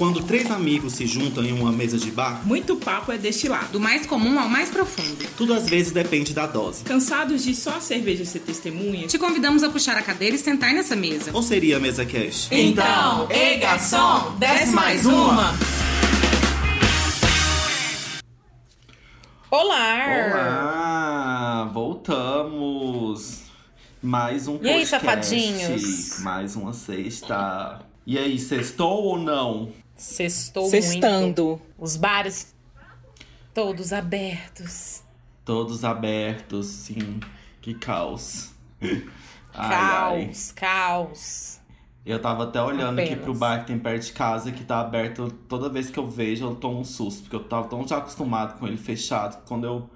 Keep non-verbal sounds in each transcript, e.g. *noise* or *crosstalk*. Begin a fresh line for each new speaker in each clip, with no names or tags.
Quando três amigos se juntam em uma mesa de bar,
Muito papo é destilado.
Do mais comum ao mais profundo.
tudo às vezes depende da dose.
Cansados de só a cerveja ser testemunha?
Te convidamos a puxar a cadeira e sentar nessa mesa.
Ou seria a mesa cash?
Então, ei garçom, desce mais uma.
Olá!
Olá, voltamos. Mais um
E aí,
podcast.
safadinhos?
Mais uma sexta. E aí, sextou ou não?
Sextou muito.
Sextando.
Os bares todos abertos.
Todos abertos, sim. Que caos. *laughs* Ai, ai.
Caos, caos.
Eu tava até olhando aqui
Apenas.
pro bar que tem perto de casa, que tá aberto. Toda vez que eu vejo, eu tomo um susto. Porque eu tava tão já acostumado com ele fechado. que Quando eu,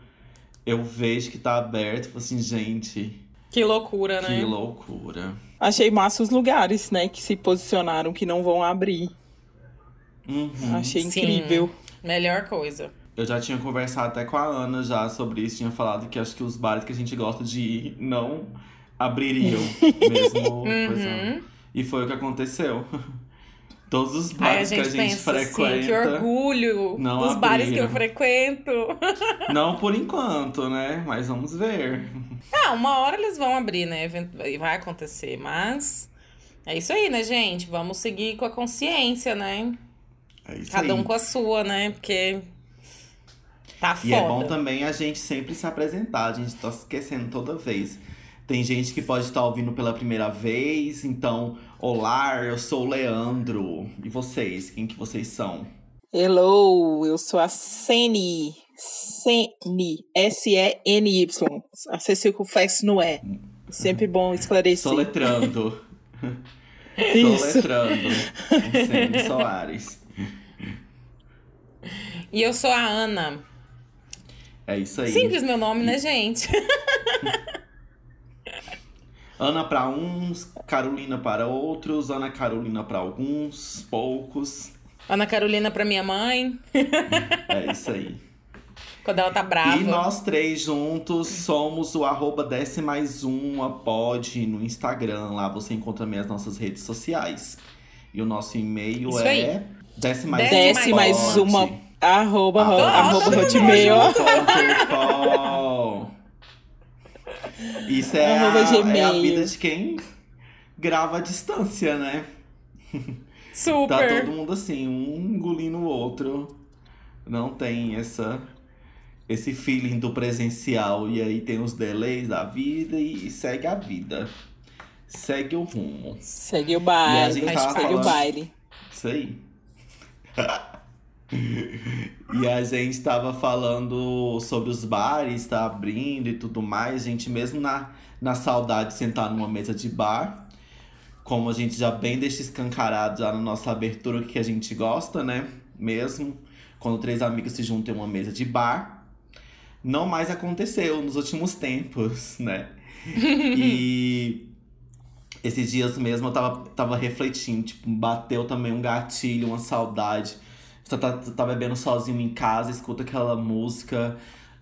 eu vejo que tá aberto, eu falo assim, gente,
Que loucura, né?
que loucura.
Achei massa os lugares, né, que se posicionaram que não vão abrir.
Uhum.
Achei
Sim.
incrível.
Melhor coisa.
Eu já tinha conversado até com a Ana já sobre isso, tinha falado que acho que os bares que a gente gosta de ir não abririam *laughs* mesmo.
Uhum.
coisa. E foi o que aconteceu. *laughs* Todos os
Aí a
bares que a gente
pensa assim,
frequenta.
que orgulho
não
dos bares que eu
abriram.
frequento. *laughs*
Não por enquanto, né? Mas vamos ver.
Ah, uma hora eles vão abrir, né? Vai acontecer, mas... É isso aí, né, gente? Vamos seguir com a consciência, né?
É isso
Cada
aí.
um com a sua, né? Porque tá foda.
E é bom também a gente sempre se apresentar, a gente tá esquecendo toda vez. Tem gente que pode estar ouvindo pela primeira vez, então, olá, eu sou o Leandro. E vocês, quem que vocês são?
Hello, eu sou a Seni. Seni. S-E-N-Y. A C circunflexo no E. Sempre bom esclarecer.
Soletrando. *laughs* Soletrando. Sene Soares.
E eu sou a Ana.
É isso aí.
Simples meu nome, né, gente? *laughs*
Ana para uns, Carolina para outros, Ana Carolina para alguns, poucos.
Ana Carolina pra minha mãe,
É *laughs* isso aí.
quando ela tá brava.
E nós três juntos somos o arroba desce mais uma pod no Instagram. Lá você encontra também as nossas redes sociais. E o nosso e-mail
Isso
é
aí.
Desce mais
Desce mais uma. Arroba, ro-
tá.
arroba
Todo mundo
hotmail.
Isso é
Arroba
a, é a vida de quem grava à distância, né? *laughs*
Super.
Tá todo mundo assim, um engolindo o outro. Não tem essa esse feeling do presencial. E aí tem os delays da vida e segue a vida. Segue o rumo.
Segue o
a
baile. Segue o
falando-
baile.
Isso aí. *laughs* e a gente tava falando sobre os bares, tá abrindo e tudo mais. A gente mesmo na, na saudade de sentar numa mesa de bar. Como a gente já bem deixa escancarado já na nossa abertura o que a gente gosta, né? Mesmo quando três amigos se juntam em uma mesa de bar. Não mais aconteceu nos últimos tempos, né? *laughs* e esses dias mesmo eu tava, tava refletindo, tipo, bateu também um gatilho, uma saudade. Você tá, tá bebendo sozinho em casa, escuta aquela música,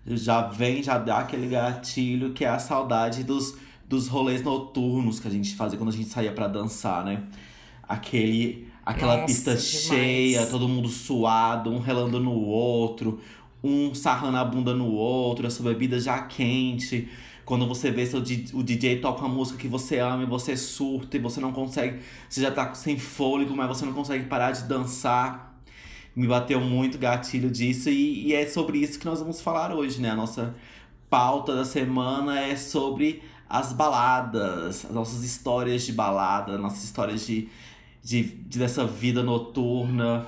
já vem, já dá aquele gatilho, que é a saudade dos, dos rolês noturnos que a gente fazia quando a gente saía pra dançar, né? Aquele, aquela
Nossa,
pista
demais.
cheia, todo mundo suado, um relando no outro, um sarrando a bunda no outro, a sua bebida já quente. Quando você vê seu, o DJ toca uma música que você ama e você surta e você não consegue. Você já tá sem fôlego, mas você não consegue parar de dançar. Me bateu muito gatilho disso e, e é sobre isso que nós vamos falar hoje, né? A nossa pauta da semana é sobre as baladas, as nossas histórias de balada, nossas histórias de, de, de dessa vida noturna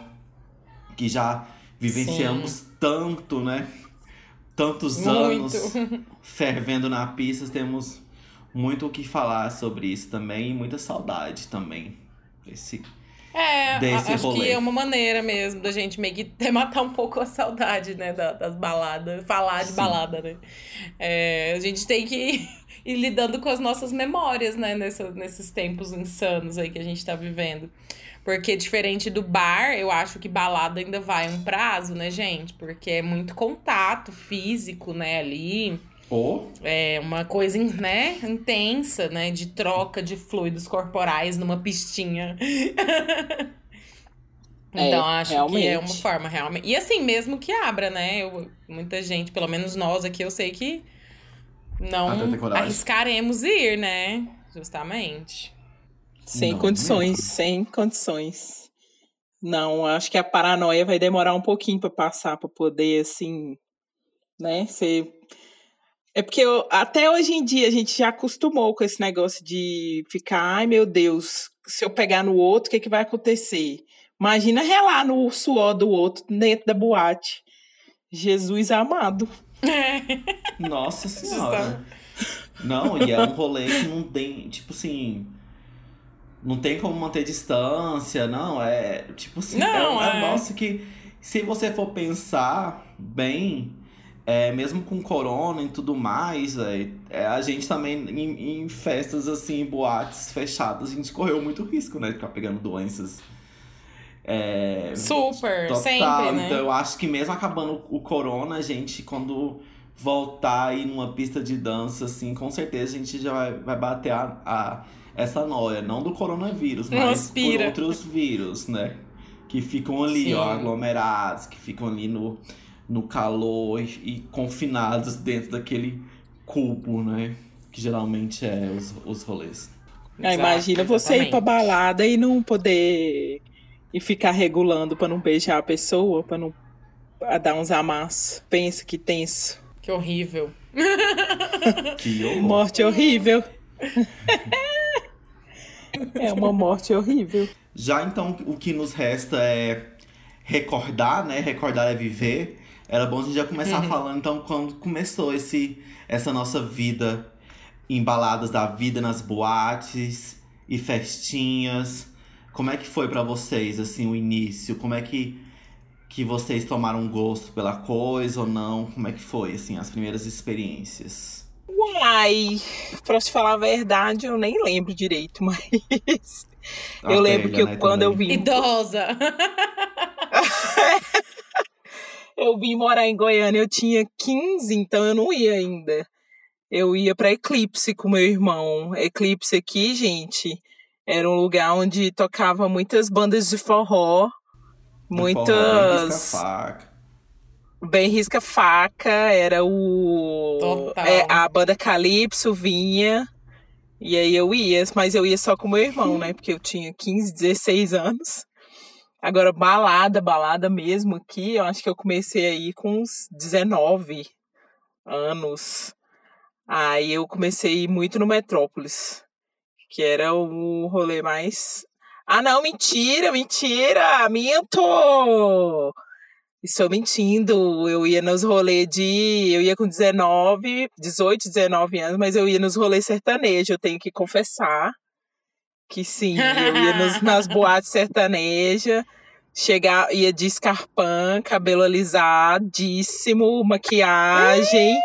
que já vivenciamos tanto, né? Tantos
Muito.
anos fervendo na pista, temos muito o que falar sobre isso também e muita saudade também. Esse
É,
desse
acho
rolê.
que é uma maneira mesmo da gente meio que *laughs* matar um pouco a saudade, né, da- das baladas, falar de
Sim.
balada, né? É, a gente tem que *laughs* ir lidando com as nossas memórias, né, nessa, nesses tempos insanos aí que a gente tá vivendo. Porque diferente do bar, eu acho que balada ainda vai um prazo, né, gente? Porque é muito contato físico, né, ali.
Ou
É uma coisa, né, intensa, né, de troca de fluidos corporais numa pistinha. *laughs*
É,
Então, acho que é
realmente.
uma forma, realmente. E assim, mesmo que abra, né? Eu- muita gente, pelo menos nós aqui, eu sei que não arriscaremos ir, né? Justamente.
Sem
Não,
condições,
mesmo.
sem condições. Não, acho que a paranoia vai demorar um pouquinho pra passar, pra poder, assim, né, ser... É porque eu- até hoje em dia a gente já acostumou com esse negócio de ficar, ai meu Deus, se eu pegar no outro, o que, que vai acontecer? Imagina relar no suor do outro dentro da boate. Jesus amado.
Nossa *laughs* senhora. Não, e é um rolê que não tem, tipo assim. Não tem como manter distância, não. É tipo assim, é
Não,
um
é.
negócio que, se você for pensar bem, é, mesmo com corona e tudo mais, véi, é, a gente também, em, em festas assim, boates fechadas, a gente correu muito risco, né? De ficar pegando doenças. É,
Super,
Total.
sempre, né?
Então eu acho que mesmo acabando o corona, a gente, quando voltar aí numa pista de dança, assim, com certeza a gente já vai, vai bater a, a- essa noia. Não do coronavírus,
Não
mas por outros vírus, né? Que ficam ali,
Sim.
ó, aglomerados, que ficam ali no, no calor e, e confinados dentro daquele cubo, né? Que geralmente é os, os rolês.
Ah,
Exato,
imagina você ir pra balada e não poder e ficar regulando pra não beijar a pessoa, pra não pra dar uns amassos. Pensa que tenso.
Que horrível. *laughs*
Que horror.
Morte horrível. *laughs* é uma morte horrível.
Já então, o que nos resta é recordar, né? Recordar é viver. Era bom a gente já começar falando, então, quando começou esse, essa nossa vida em baladas da vida, nas boates e festinhas. Como é que foi pra vocês, assim, o início? Como é que, que vocês tomaram gosto pela coisa ou não? Como é que foi, assim, as primeiras experiências?
Uai, pra te falar a verdade, eu nem lembro direito, *laughs* mas
A
eu lembro que eu-
né,
quando eu vim,
Idosa. *laughs*
eu vim morar em Goiânia, eu tinha 15, então eu não ia ainda. Eu ia pra Eclipse com meu irmão. Eclipse aqui, gente, era um lugar onde tocava muitas bandas de forró,
Do forró, bem
risca faca, era o
Total.
é, a banda Calypso vinha. E aí eu ia, mas eu ia só com meu irmão, né? Porque eu tinha 15, 16 anos. Agora, balada, balada mesmo aqui, eu acho que eu comecei aí com uns 19 anos. Aí eu comecei muito no Metrópolis, que era o rolê mais. Ah, não, mentira, mentira! Minto! Estou mentindo. Eu ia nos rolês de. Eu ia com 19, 18, 19 anos, mas eu ia nos rolês sertanejos. Eu tenho que confessar que sim. Eu ia nos, *laughs* nas boates sertanejas. Chegar, ia de escarpão, cabelo alisadíssimo, maquiagem.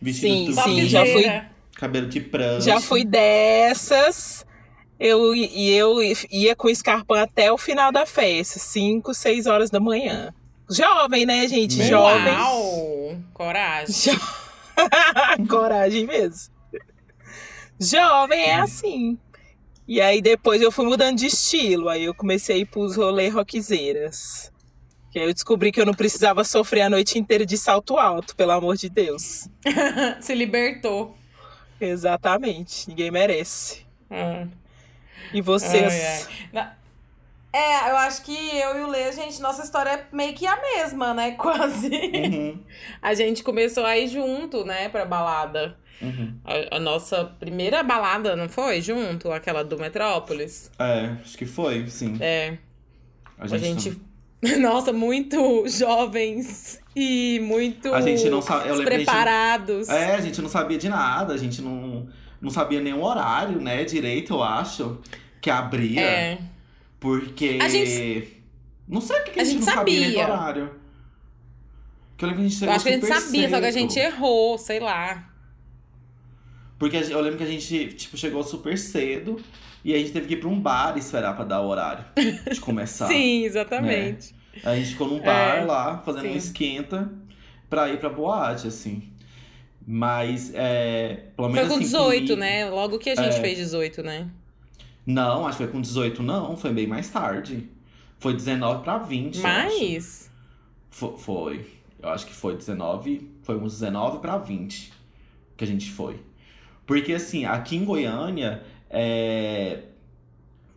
Vestido
Sim, sim, já fui-.
Cabelo de prancha.
Já fui dessas. Eu, e eu ia com escarpão até o final da festa, 5, 6 horas da manhã. Jovem, né, gente?
Meu
Jovem.
Uau! Coragem. *laughs*
Jo- Coragem mesmo. Jovem é assim. E aí depois eu fui mudando de estilo. Aí eu comecei a ir pros rolê roquezeiras. Que aí eu descobri que eu não precisava sofrer a noite inteira de salto alto, pelo amor de Deus. *laughs*
Se libertou.
Exatamente. Ninguém merece.
Ah.
E vocês?
Ai, ai. Na- É, eu acho que eu e o Lê, gente, nossa história é meio que a mesma, né? *laughs* Quase.
Uhum,
A gente começou a ir junto, né, pra balada.
uhum.
A, a nossa primeira balada, não foi? Junto? Aquela do Metrópolis.
É, acho que foi, sim.
É.
A
A
gente,
gente. *laughs* Nossa, muito jovens e muito
A gente não sabe. Eu gente-
preparados.
É, a gente não sabia de nada, a gente não, não sabia nenhum horário, né, direito, eu acho, que abria.
É.
Porque.
A gente-
Não sei o que, que a,
a
gente,
gente
não sabia nem do
sabia.
horário. Que eu lembro que a gente
Eu
chegou
acho que a gente sabia, só que a
cedo.
gente errou, sei lá.
Porque eu lembro que a gente, tipo, chegou super cedo e a gente teve que ir pra um bar esperar pra dar o horário de *laughs* começar.
Sim, exatamente.
A gente ficou num bar
É,
lá, fazendo um
sim.
esquenta pra ir pra boate, assim. Mas, é. Pelo
Foi
menos
com
assim,
18,
comigo-
né? Logo que a gente
É.
fez 18, né?
Não, acho que foi com 18, não. Foi bem mais tarde. Foi 19 pra 20. eu acho.
Mais?
Fo- Foi. Eu acho que foi 19. Foi uns 19 pra 20 que a gente foi. Porque assim, aqui em Goiânia é,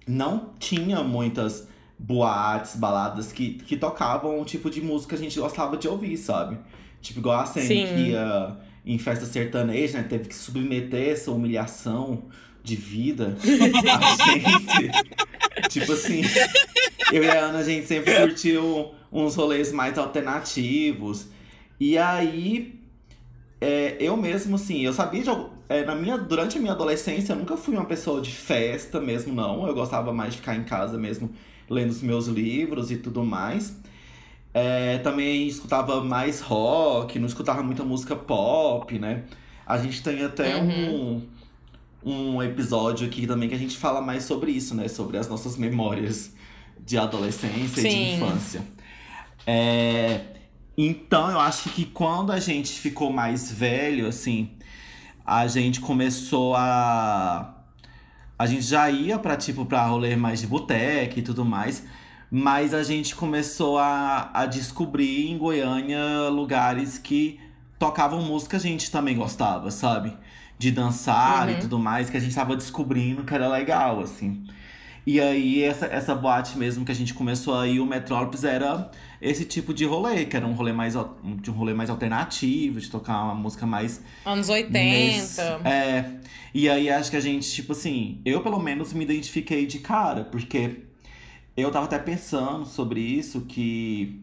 não tinha muitas boates, baladas que, que tocavam o tipo de música que a gente gostava de ouvir, sabe? Tipo, igual a Sam que ia em festa sertaneja, né? Teve que submeter essa humilhação de vida. *laughs* a gente. Tipo assim. Eu e a Ana, a gente sempre curtiu uns rolês mais alternativos. E aí, é, eu mesmo, assim, eu sabia de é, na minha, durante a minha adolescência, eu nunca fui uma pessoa de festa mesmo, não. Eu gostava mais de ficar em casa mesmo, lendo os meus livros e tudo mais. É, também escutava mais rock, não escutava muita música pop, né? A gente tem até um, um episódio aqui também que a gente fala mais sobre isso, né? Sobre as nossas memórias de adolescência e de
Sim.
infância. É, então, eu acho que quando a gente ficou mais velho, assim, a gente começou a. A gente já ia pra, tipo, pra rolê mais de boteca e tudo mais. Mas a gente começou a, a descobrir em Goiânia lugares que tocavam música a gente também gostava, sabe? De dançar e
Uhum.
tudo mais, que a gente tava descobrindo que era legal, assim. E aí, essa, essa boate mesmo que a gente começou aí, o Metrópolis, era esse tipo de rolê, que era um rolê mais, de um rolê mais alternativo, de tocar uma música mais
Anos 80.
Nesse- é. E aí acho que a gente, tipo assim, eu pelo menos me identifiquei de cara, porque eu tava até pensando sobre isso, que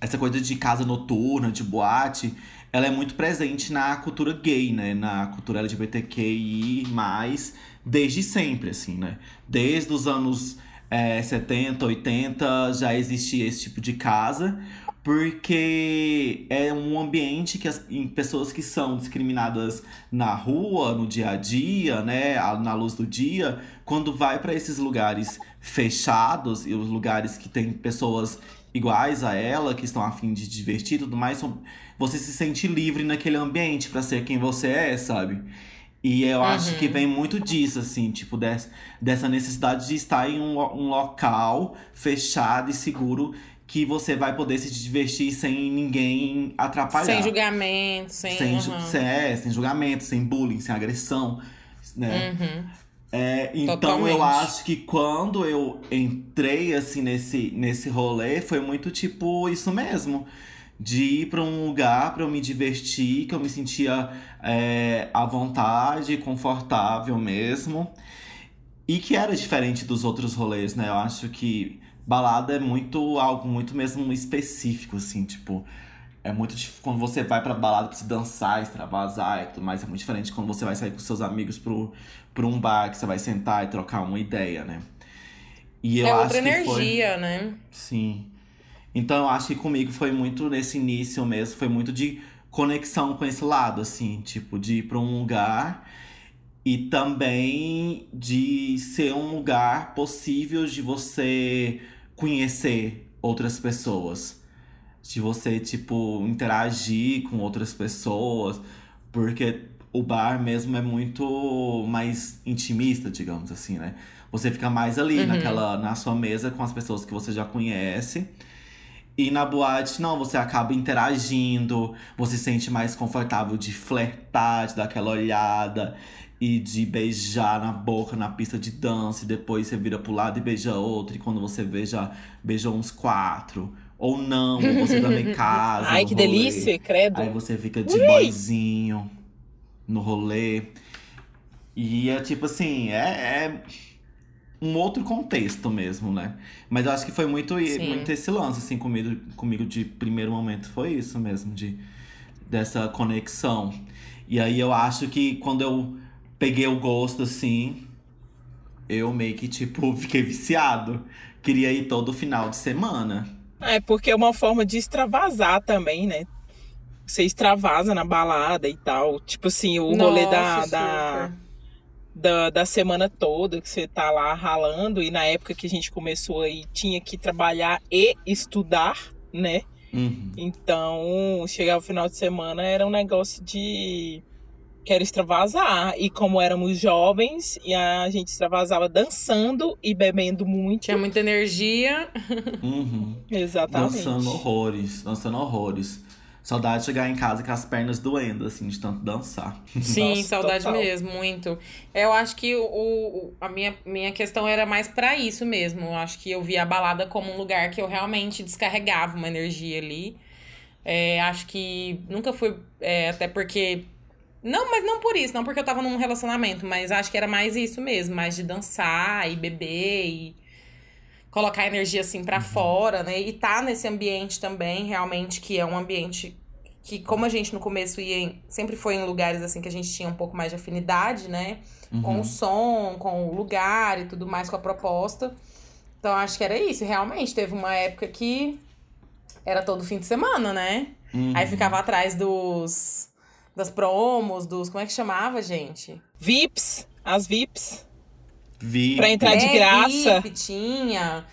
essa coisa de casa noturna, de boate, ela é muito presente na cultura gay, né? Na cultura LGBTQI, desde sempre, assim, né? Desde os anos é, 70, 80 já existia esse tipo de casa, porque é um ambiente que as pessoas que são discriminadas na rua, no dia a dia, né, na luz do dia, quando vai para esses lugares fechados e os lugares que tem pessoas iguais a ela, que estão a fim de divertir e tudo mais, você se sente livre naquele ambiente para ser quem você é, sabe? E eu acho que vem muito disso, assim, tipo, des, dessa necessidade de estar em um, um local fechado e seguro que você vai poder se divertir sem ninguém atrapalhar.
Sem julgamento, sem.
Sem, ju- sem, é, sem julgamento, sem bullying, sem agressão, né?
Uhum.
É, então
Totalmente.
eu acho que quando eu entrei assim nesse, nesse rolê, foi muito tipo isso mesmo. De ir pra um lugar pra eu me divertir, que eu me sentia é, à vontade, confortável mesmo. E que era diferente dos outros rolês, né? Eu acho que balada é muito algo muito mesmo específico, assim, tipo. É muito dif- quando você vai pra balada pra se dançar, extravasar e tudo mais, é muito diferente quando você vai sair com seus amigos pro, pra um bar que você vai sentar e trocar uma ideia, né? E eu
é
acho
outra
que foi.
energia, né?
Sim. Então eu acho que comigo foi muito nesse início mesmo, foi muito de conexão com esse lado, assim, tipo, de ir pra um lugar e também de ser um lugar possível de você conhecer outras pessoas. De você, tipo, interagir com outras pessoas. Porque o bar mesmo é muito mais intimista, digamos assim, né? Você fica mais ali naquela, na sua mesa com as pessoas que você já conhece. E na boate, não, você acaba interagindo, você se sente mais confortável de flertar, de dar aquela olhada e de beijar na boca na pista de dança, e depois você vira pro lado e beija outro, e quando você já beijou uns quatro. Ou não, ou você também *laughs* casa.
Ai, que
rolê.
delícia, credo.
Aí você fica de boyzinho no rolê. E é tipo assim, é, é um outro contexto mesmo, né? Mas eu acho que foi muito,
Sim.
muito esse lance, assim, comigo, comigo de primeiro momento. Foi isso mesmo, de, dessa conexão. E aí eu acho que quando eu peguei o gosto, assim, eu meio que, tipo, *laughs* fiquei viciado. Queria ir todo final de semana.
É, porque é uma forma de extravasar também, né? Você extravasa na balada e tal. Tipo assim, o rolê da,
Nossa,
da, da, da semana toda que você tá lá ralando. E na época que a gente começou aí, tinha que trabalhar e estudar, né?
Uhum.
Então, chegar o final de semana era um negócio de quero extravasar. E como éramos jovens, e a gente extravasava dançando e bebendo muito.
Tinha muita energia.
Uhum.
Exatamente.
Dançando horrores, dançando horrores. Saudade de chegar em casa com as pernas doendo, assim, de tanto dançar.
Sim,
Nossa,
saudade
total.
mesmo, muito. Eu acho que o, o- a minha, minha questão era mais pra isso mesmo. Eu acho que eu via a balada como um lugar que eu realmente descarregava uma energia ali. É, acho que nunca fui. é, até porque. Não, mas não por isso, não porque eu tava num relacionamento, mas acho que era mais isso mesmo, mais de dançar e beber e colocar energia assim pra fora, né? E tá nesse ambiente também, realmente, que é um ambiente que, como a gente no começo ia em- sempre foi em lugares assim que a gente tinha um pouco mais de afinidade, né? Com
Uhum.
o som, com o lugar e tudo mais, com a proposta. Então acho que era isso. Realmente, teve uma época que era todo fim de semana, né?
Uhum.
Aí ficava atrás dos. Das promos, dos. Como é que chamava, gente?
VIPs, as VIPs.
Vi.
Pra entrar de
É,
graça.
VIP, tinha.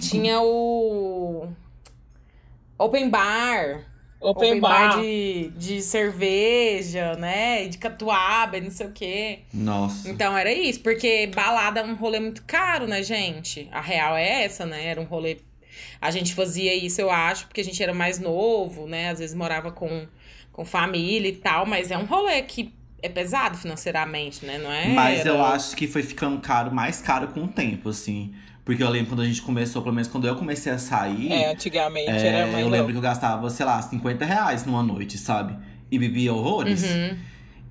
Tinha o. Open bar.
Open, bar.
de, de cerveja, né? E De catuaba e não sei o quê.
Nossa.
Então era isso, porque balada é um rolê muito caro, né, gente? A real é essa, né? Era um rolê. A gente fazia isso, eu acho, porque a gente era mais novo, né? Às vezes morava com, com família e tal, mas é um rolê que é pesado financeiramente, né? Não é?
Mas eu
Era-
acho que foi ficando caro, mais caro com o tempo, assim. Porque eu lembro quando a gente começou, pelo menos quando eu comecei a sair.
É, antigamente
é,
era mais
eu lembro
louco.
que eu gastava, sei lá, 50 reais numa noite, sabe? E bebia horrores.
Uhum.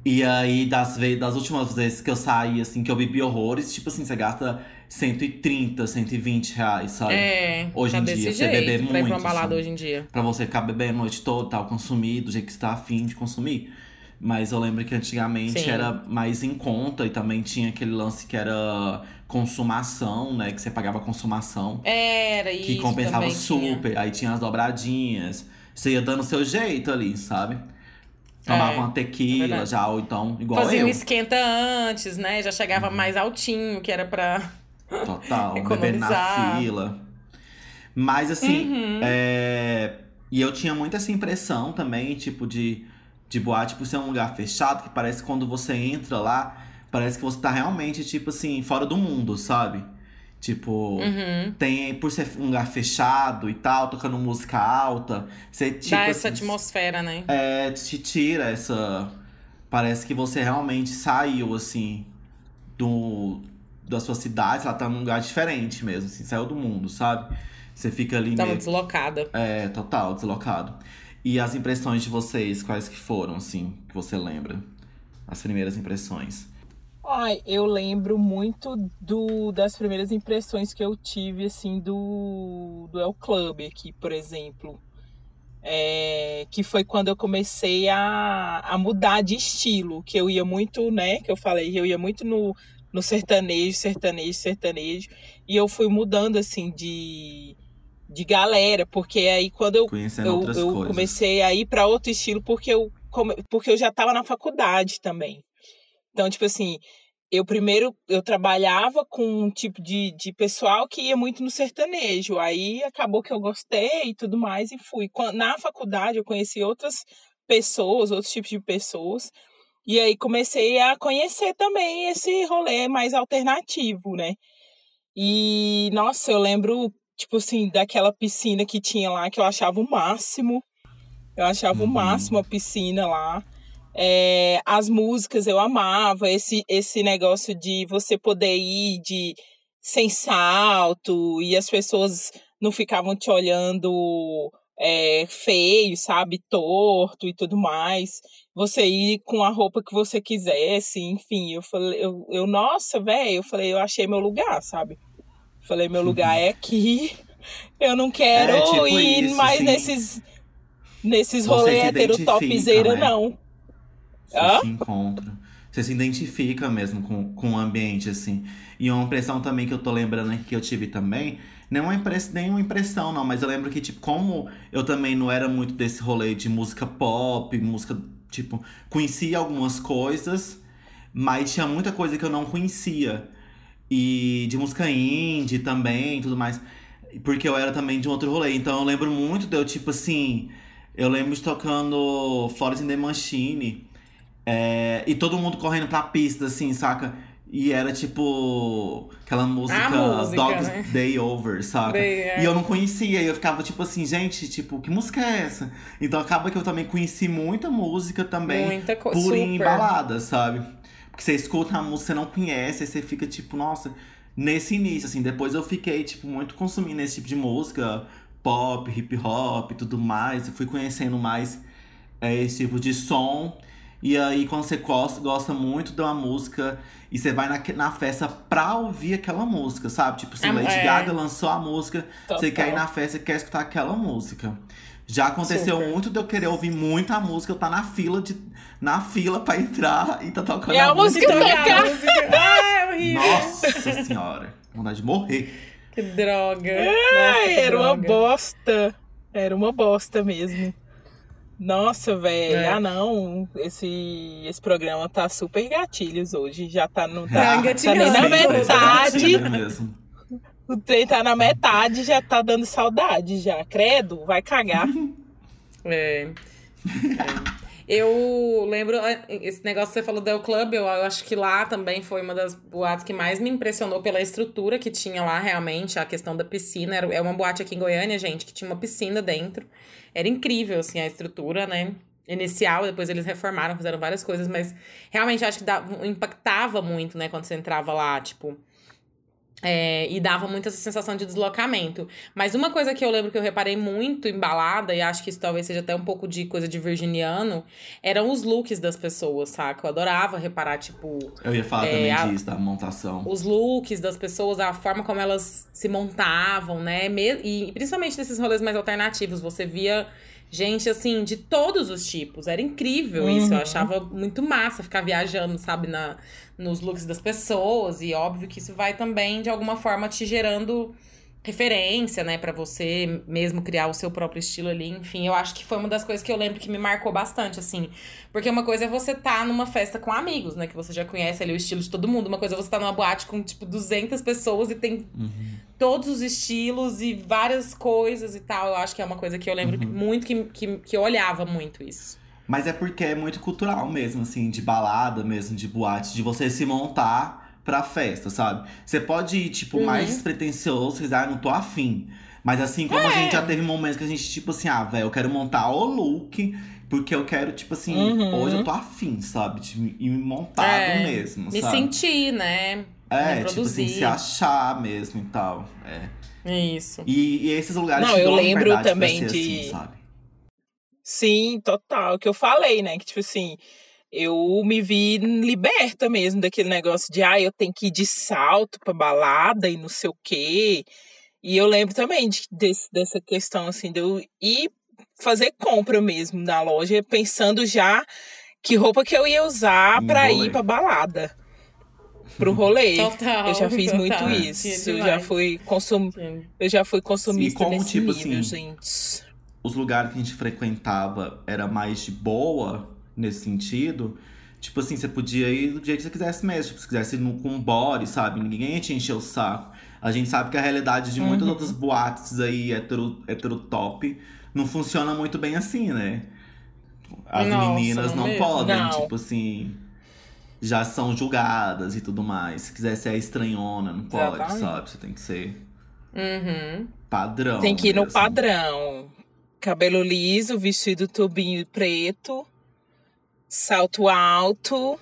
E aí, das, das últimas vezes que eu saí, assim, que eu bebi horrores, tipo assim, você gasta 130, 120 reais, sabe?
É,
Hoje
tá
em dia, você
jeito,
beber
pra ir pra uma
muito,
balada
assim.
hoje em dia.
Pra você ficar bebendo a noite toda, tal, consumir do jeito que você tá afim de consumir. Mas eu lembro que antigamente
Sim.
era mais em conta e também tinha aquele lance que era consumação, né? Que você pagava consumação.
Era isso
que compensava
também tinha.
super. Aí tinha as dobradinhas. Você ia dando seu jeito ali, sabe? Tomava
É,
uma
é
tequila
verdade.
já, ou então, igual
Fazia
eu.
um esquenta antes, né? Já chegava mais altinho, que era pra.
Total, bebendo na fila. Mas assim,
Uhum.
é... e eu tinha muito essa impressão também, tipo, de, de boate por ser um lugar fechado, que parece que quando você entra lá, parece que você tá realmente, tipo assim, fora do mundo, sabe? Tipo,
Uhum.
tem, por ser um lugar fechado e tal, tocando música alta, você tipo.
Dá essa
assim,
atmosfera, né?
é, te tira essa. Parece que você realmente saiu, assim, do, da sua cidade, ela tá num lugar diferente mesmo, assim, saiu do mundo, sabe? Você fica ali
Tava
meio.
deslocada.
É, total, deslocado. E as impressões de vocês, quais que foram, assim, que você lembra? As primeiras impressões.
Ai, eu lembro muito do, das primeiras impressões que eu tive, assim, do, do El Club aqui, por exemplo. É, que foi quando eu comecei a, a mudar de estilo, que eu ia muito, né, que eu falei, eu ia muito no, no sertanejo, sertanejo, sertanejo, e eu fui mudando, assim, de, de galera, porque aí quando eu
Conhecendo
eu, eu comecei a ir para outro estilo porque eu, porque eu já estava na faculdade também. Então, tipo assim, eu primeiro eu trabalhava com um tipo de, de pessoal que ia muito no sertanejo. Aí acabou que eu gostei e tudo mais e fui. Na faculdade eu conheci outras pessoas, outros tipos de pessoas. E aí comecei a conhecer também esse rolê mais alternativo, né? E nossa, eu lembro, tipo assim, daquela piscina que tinha lá que eu achava o máximo. Eu achava o
Uhum.
máximo a piscina lá. É, as músicas eu amava, esse, esse negócio de você poder ir de sem salto e as pessoas não ficavam te olhando é, feio, sabe, torto e tudo mais. Você ir com a roupa que você quisesse, enfim. Eu falei, eu, eu nossa, velho, eu falei, eu achei meu lugar, sabe? Falei, meu lugar é aqui. *laughs* Eu não quero
É, tipo
ir
isso,
mais
sim.
nesses nesses rolê hétero topzera,
né?
não.
Você
Hã?
se encontra. Você se identifica mesmo com, com o ambiente, assim. E uma impressão também que eu tô lembrando aqui que eu tive também, não é impress, nem uma impressão, não, mas eu lembro que, tipo, como eu também não era muito desse rolê de música pop, música, tipo, conhecia algumas coisas, mas tinha muita coisa que eu não conhecia. E de música indie também tudo mais. Porque eu era também de um outro rolê. Então eu lembro muito de eu, tipo assim. Eu lembro de tocando Florence and the Machine. É, e todo mundo correndo pra pista, assim, saca? E era tipo aquela música,
música,
Dogs
né?
Day Over, saca?
Day, é.
E eu não conhecia, e eu ficava tipo assim, gente, tipo, que música é essa? Então acaba que eu também conheci muita música também
Muita
por
Super.
balada, sabe? Porque você escuta a música, você não conhece, aí você fica tipo, nossa, nesse início, assim, depois eu fiquei, tipo, muito consumindo esse tipo de música, pop, hip hop e tudo mais. Eu fui conhecendo mais é, esse tipo de som. E aí, quando você gosta, gosta muito de uma música e você vai na, na festa pra ouvir aquela música, sabe? Tipo, se
É,
Lady
é.
Gaga lançou a música, você
Total.
quer ir na festa e quer escutar aquela música. Já aconteceu
Super.
muito de eu querer ouvir muita música, eu tá na fila de na fila pra entrar e tá tocando
E a música
Tocar
tocar.
a música. Ah, é horrível.
Nossa senhora, vontade de morrer.
Que droga.
Ai,
Nossa, que
era uma
droga.
bosta. Era uma bosta mesmo. Nossa, velho.
É.
Ah, não. Esse, esse programa tá super gatilhos hoje. Já tá no.
Tá
Tá, tá nem na
Sim,
metade.
mesmo.
O trem tá na metade já tá dando saudade já. Credo, vai cagar. *laughs*
É. É. *laughs* Eu lembro, ah, esse negócio que você falou do El Club, eu, eu acho que lá também foi uma das boates que mais me impressionou pela estrutura que tinha lá, realmente, a questão da piscina. Era, é uma boate aqui em Goiânia, gente, que tinha uma piscina dentro. Era incrível, assim, a estrutura, né? Inicial, depois eles reformaram, fizeram várias coisas, mas realmente acho que dava, impactava muito, né, quando você entrava lá, tipo. É, e dava muito essa sensação de deslocamento. Mas uma coisa que eu lembro que eu reparei muito em balada, e acho que isso talvez seja até um pouco de coisa de virginiano, eram os looks das pessoas, saca? Eu adorava reparar, tipo,
Eu ia falar
É,
também
a-
disso, da montação.
os looks das pessoas, a forma como elas se montavam, né? E principalmente nesses rolês mais alternativos, você via gente, assim, de todos os tipos. Era incrível isso. Eu
Uhum.
achava muito massa ficar viajando, sabe, na, nos looks das pessoas. E óbvio que isso vai também, de alguma forma, te gerando referência, né, Pra você mesmo criar o seu próprio estilo ali. Enfim, eu acho que foi uma das coisas que eu lembro que me marcou bastante, assim. Porque uma coisa é você tá numa festa com amigos, né, que você já conhece ali o estilo de todo mundo. Uma coisa é você tá numa boate com, tipo, 200 pessoas e tem
Uhum.
todos os estilos e várias coisas e tal. Eu acho que é uma coisa que eu lembro que- muito que, que, que eu olhava muito isso.
Mas é porque é muito cultural mesmo, assim, de balada mesmo, de boate, de você se montar pra festa, sabe? Você pode ir, tipo,
Uhum.
mais despretensioso, se quiser, ah, não tô afim. Mas assim, como a gente já teve momentos que a gente, tipo assim, ah, velho, eu quero montar o look, porque eu quero, tipo assim,
Uhum.
hoje eu tô afim, sabe? De me- montado
É,
mesmo,
Me
sabe?
sentir, né?
é,
me
tipo assim, se achar mesmo e tal. É.
Isso.
E, e esses lugares
Não, eu lembro também de-
assim, sabe?
Sim, total. Que eu falei, né? Que, tipo assim, eu me vi liberta mesmo daquele negócio de, ah, eu tenho que ir de salto pra balada e não sei o quê. E eu lembro também de, desse, dessa questão, assim, de eu ir fazer compra mesmo na loja, pensando já que roupa que eu ia usar
rolê.
ir pra balada. Pro rolê. *laughs*
Total.
eu já fiz
total.
muito
Tinha
isso. Eu já fui consum... Eu já fui consumista
E como, tipo
nível,
assim,
gente.
os lugares que a gente frequentava era mais de boa nesse sentido. Tipo assim, você podia ir do jeito que você quisesse mesmo. Tipo, se quisesse ir no, com um body, sabe? Ninguém ia te encher o saco. A gente sabe que a realidade de muitas
Uhum.
outras boates aí, hetero, hetero top, não funciona muito bem assim, né? As
Nossa,
meninas
não mesmo?
podem,
Não.
tipo assim. Já são julgadas e tudo mais. Se quiser ser a estranhona, não pode,
Exatamente.
sabe? Você tem que ser
Uhum.
padrão.
Tem que ir no
mesmo.
padrão. Cabelo liso, vestido tubinho preto, salto alto,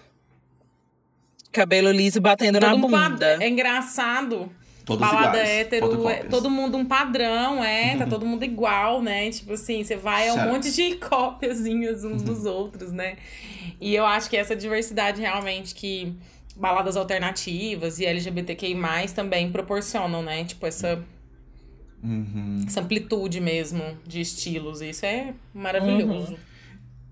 cabelo liso batendo na
Todo mundo pad-
bunda.
É engraçado.
Todos
Balada
iguais,
hétero, é, todo mundo um padrão, é, tá todo mundo igual, né? Tipo assim, você vai, é um
Certo.
monte de *laughs* cópiazinhas uns
Uhum.
dos outros, né? E eu acho que essa diversidade realmente que baladas alternativas e LGBTQI+, também proporcionam, né? Tipo, essa,
Uhum.
essa amplitude mesmo de estilos. Isso é maravilhoso.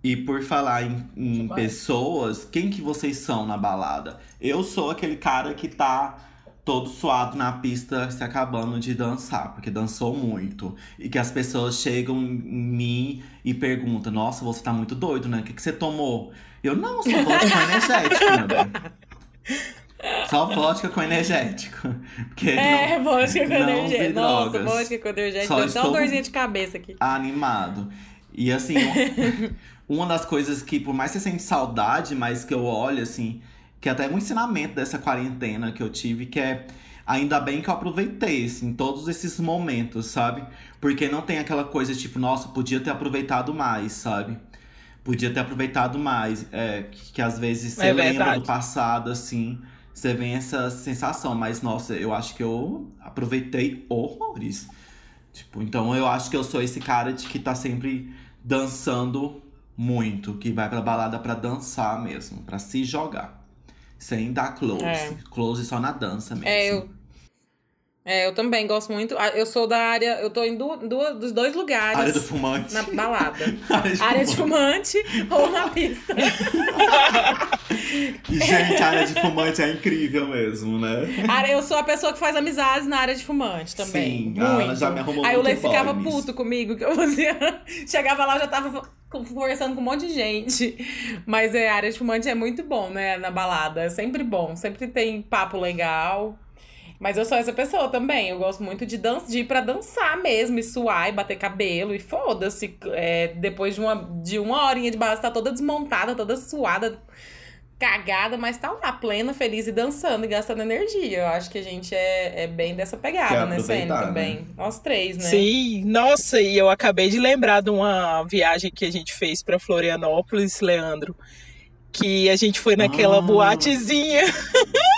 E por falar em, em pessoas, quem que vocês são na balada? Eu sou aquele cara que tá todo suado na pista se acabando de dançar, porque dançou muito. E que as pessoas chegam em mim e perguntam: Nossa, você tá muito doido, né? O que, que você tomou? Eu, não, só vodka com energético, meu bem. Só vodka com energético. *laughs* Porque
É, vodka com
não
energia.
vi
Nossa, vodka com energia.
Só
Deu até uma dorzinha de cabeça aqui.
animado. E assim, *laughs* uma das coisas que, por mais que você sente saudade, mas que eu olho, assim, que até é um ensinamento dessa quarentena que eu tive, que é ainda bem que eu aproveitei, assim, todos esses momentos, sabe? Porque não tem aquela coisa tipo, nossa, podia ter aproveitado mais, sabe? Podia ter aproveitado mais. É, que, que às vezes você
É
lembra do passado, assim, você vem essa sensação. Mas, nossa, eu acho que eu aproveitei horrores. Tipo, então eu acho que eu sou esse cara de que tá sempre dançando muito, que vai pra balada pra dançar mesmo, pra se jogar. Sem dar close.
É.
Close só na dança mesmo.
É, eu. É, eu também gosto muito. Ah, Eu sou da área. Eu tô em du- duas, dos dois lugares.
Área do fumante.
Na balada. *laughs*
Área de
área de
fumante.
fumante ou na pista. *laughs*
Gente, a área de fumante é incrível mesmo, né?
Eu sou a pessoa que faz amizades na área de fumante também.
Sim, a Ana
muito.
já me arrumou
Aí o Lê ficava
nisso.
puto comigo, que eu fazia. *laughs* Chegava lá, eu já tava conversando com um monte de gente. Mas é, a área de fumante é muito bom, né? Na balada. É sempre bom. Sempre tem papo legal. Mas eu sou essa pessoa também. Eu gosto muito de, dan de ir pra dançar mesmo, e suar, e bater cabelo, e foda-se. É, depois de uma, de uma horinha de balada, você tá toda desmontada, toda suada, cagada, mas tá lá, plena, feliz e dançando e gastando energia. Eu acho que a gente é, é bem dessa pegada, né,
aproveitar,
também. Nós três, né?
Sim, nossa, e eu acabei de lembrar de uma viagem que a gente fez pra Florianópolis, Leandro. Que a gente foi naquela
Ah.
boatezinha. *laughs*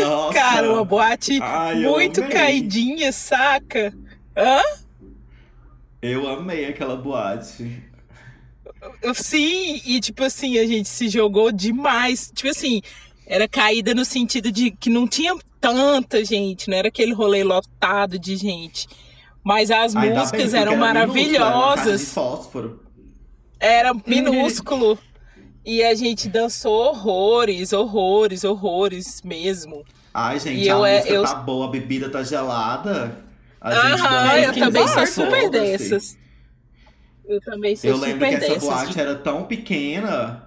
Nossa.
Cara, uma boate
Ai,
muito caidinha, saca? Hã?
Eu amei aquela boate.
Sim, e tipo assim, a gente se jogou demais. Tipo assim, era caída no sentido de que não tinha tanta gente, não era aquele rolê lotado de gente. Mas as músicas eram
era minúsculo, era
maravilhosas. Era minúsculo. *laughs* e a gente dançou horrores, horrores, horrores mesmo.
Ai, gente,
E
a
eu é-
música
eu-
tá boa, a bebida tá gelada. A gente
Aham, eu também sou super
assim.
dessas. Eu também sou
Eu lembro
super
que essa
dessas.
boate era tão pequena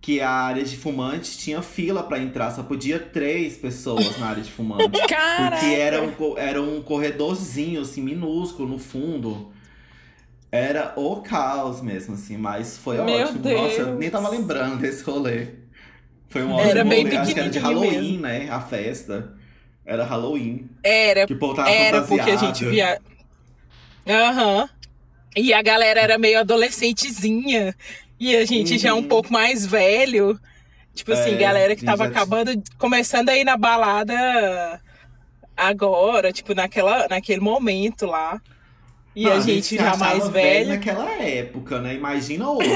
que a área de fumantes tinha fila pra entrar, só podia três pessoas na área de fumante. *laughs*
Caraca!
Porque era um, era um corredorzinho, assim, minúsculo no fundo. Era o caos mesmo, assim, mas foi
Meu
ótimo. Nossa, eu
Deus.
nem tava lembrando desse rolê. Foi um
Era
ótimo
bem
rolê. Acho que era de Halloween, né? A festa. Era Halloween.
Era,
Que o
era porque a gente via. Aham. E a galera era meio adolescentezinha. E a gente já um
Uhum.
pouco mais velho. Tipo assim,
É,
galera que tava acabando, começando a ir na balada agora, tipo, naquela, naquele momento lá. E a gente já mais velho.
naquela época, né? Imagina hoje.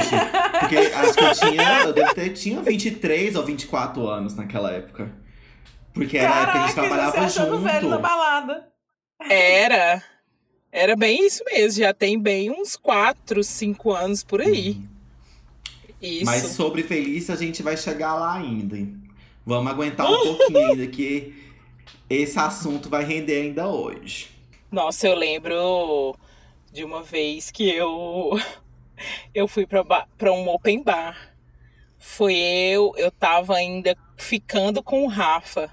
Porque acho que eu tinha. Eu devo ter, tinha 23 ou 24 anos naquela época. Porque era a época que a gente
Caraca,
trabalhava
se achando velho na
junto.
balada.
Era. Era bem isso mesmo. Já tem bem uns 4, 5 anos por aí. Isso.
Uhum. Mas sobre Felícia a gente vai chegar lá ainda. hein? Vamos aguentar um pouquinho ainda, que esse assunto vai render ainda hoje.
Nossa, eu lembro de uma vez que eu *laughs* eu fui pra um open bar. Foi eu, eu tava ainda ficando com o Rafa.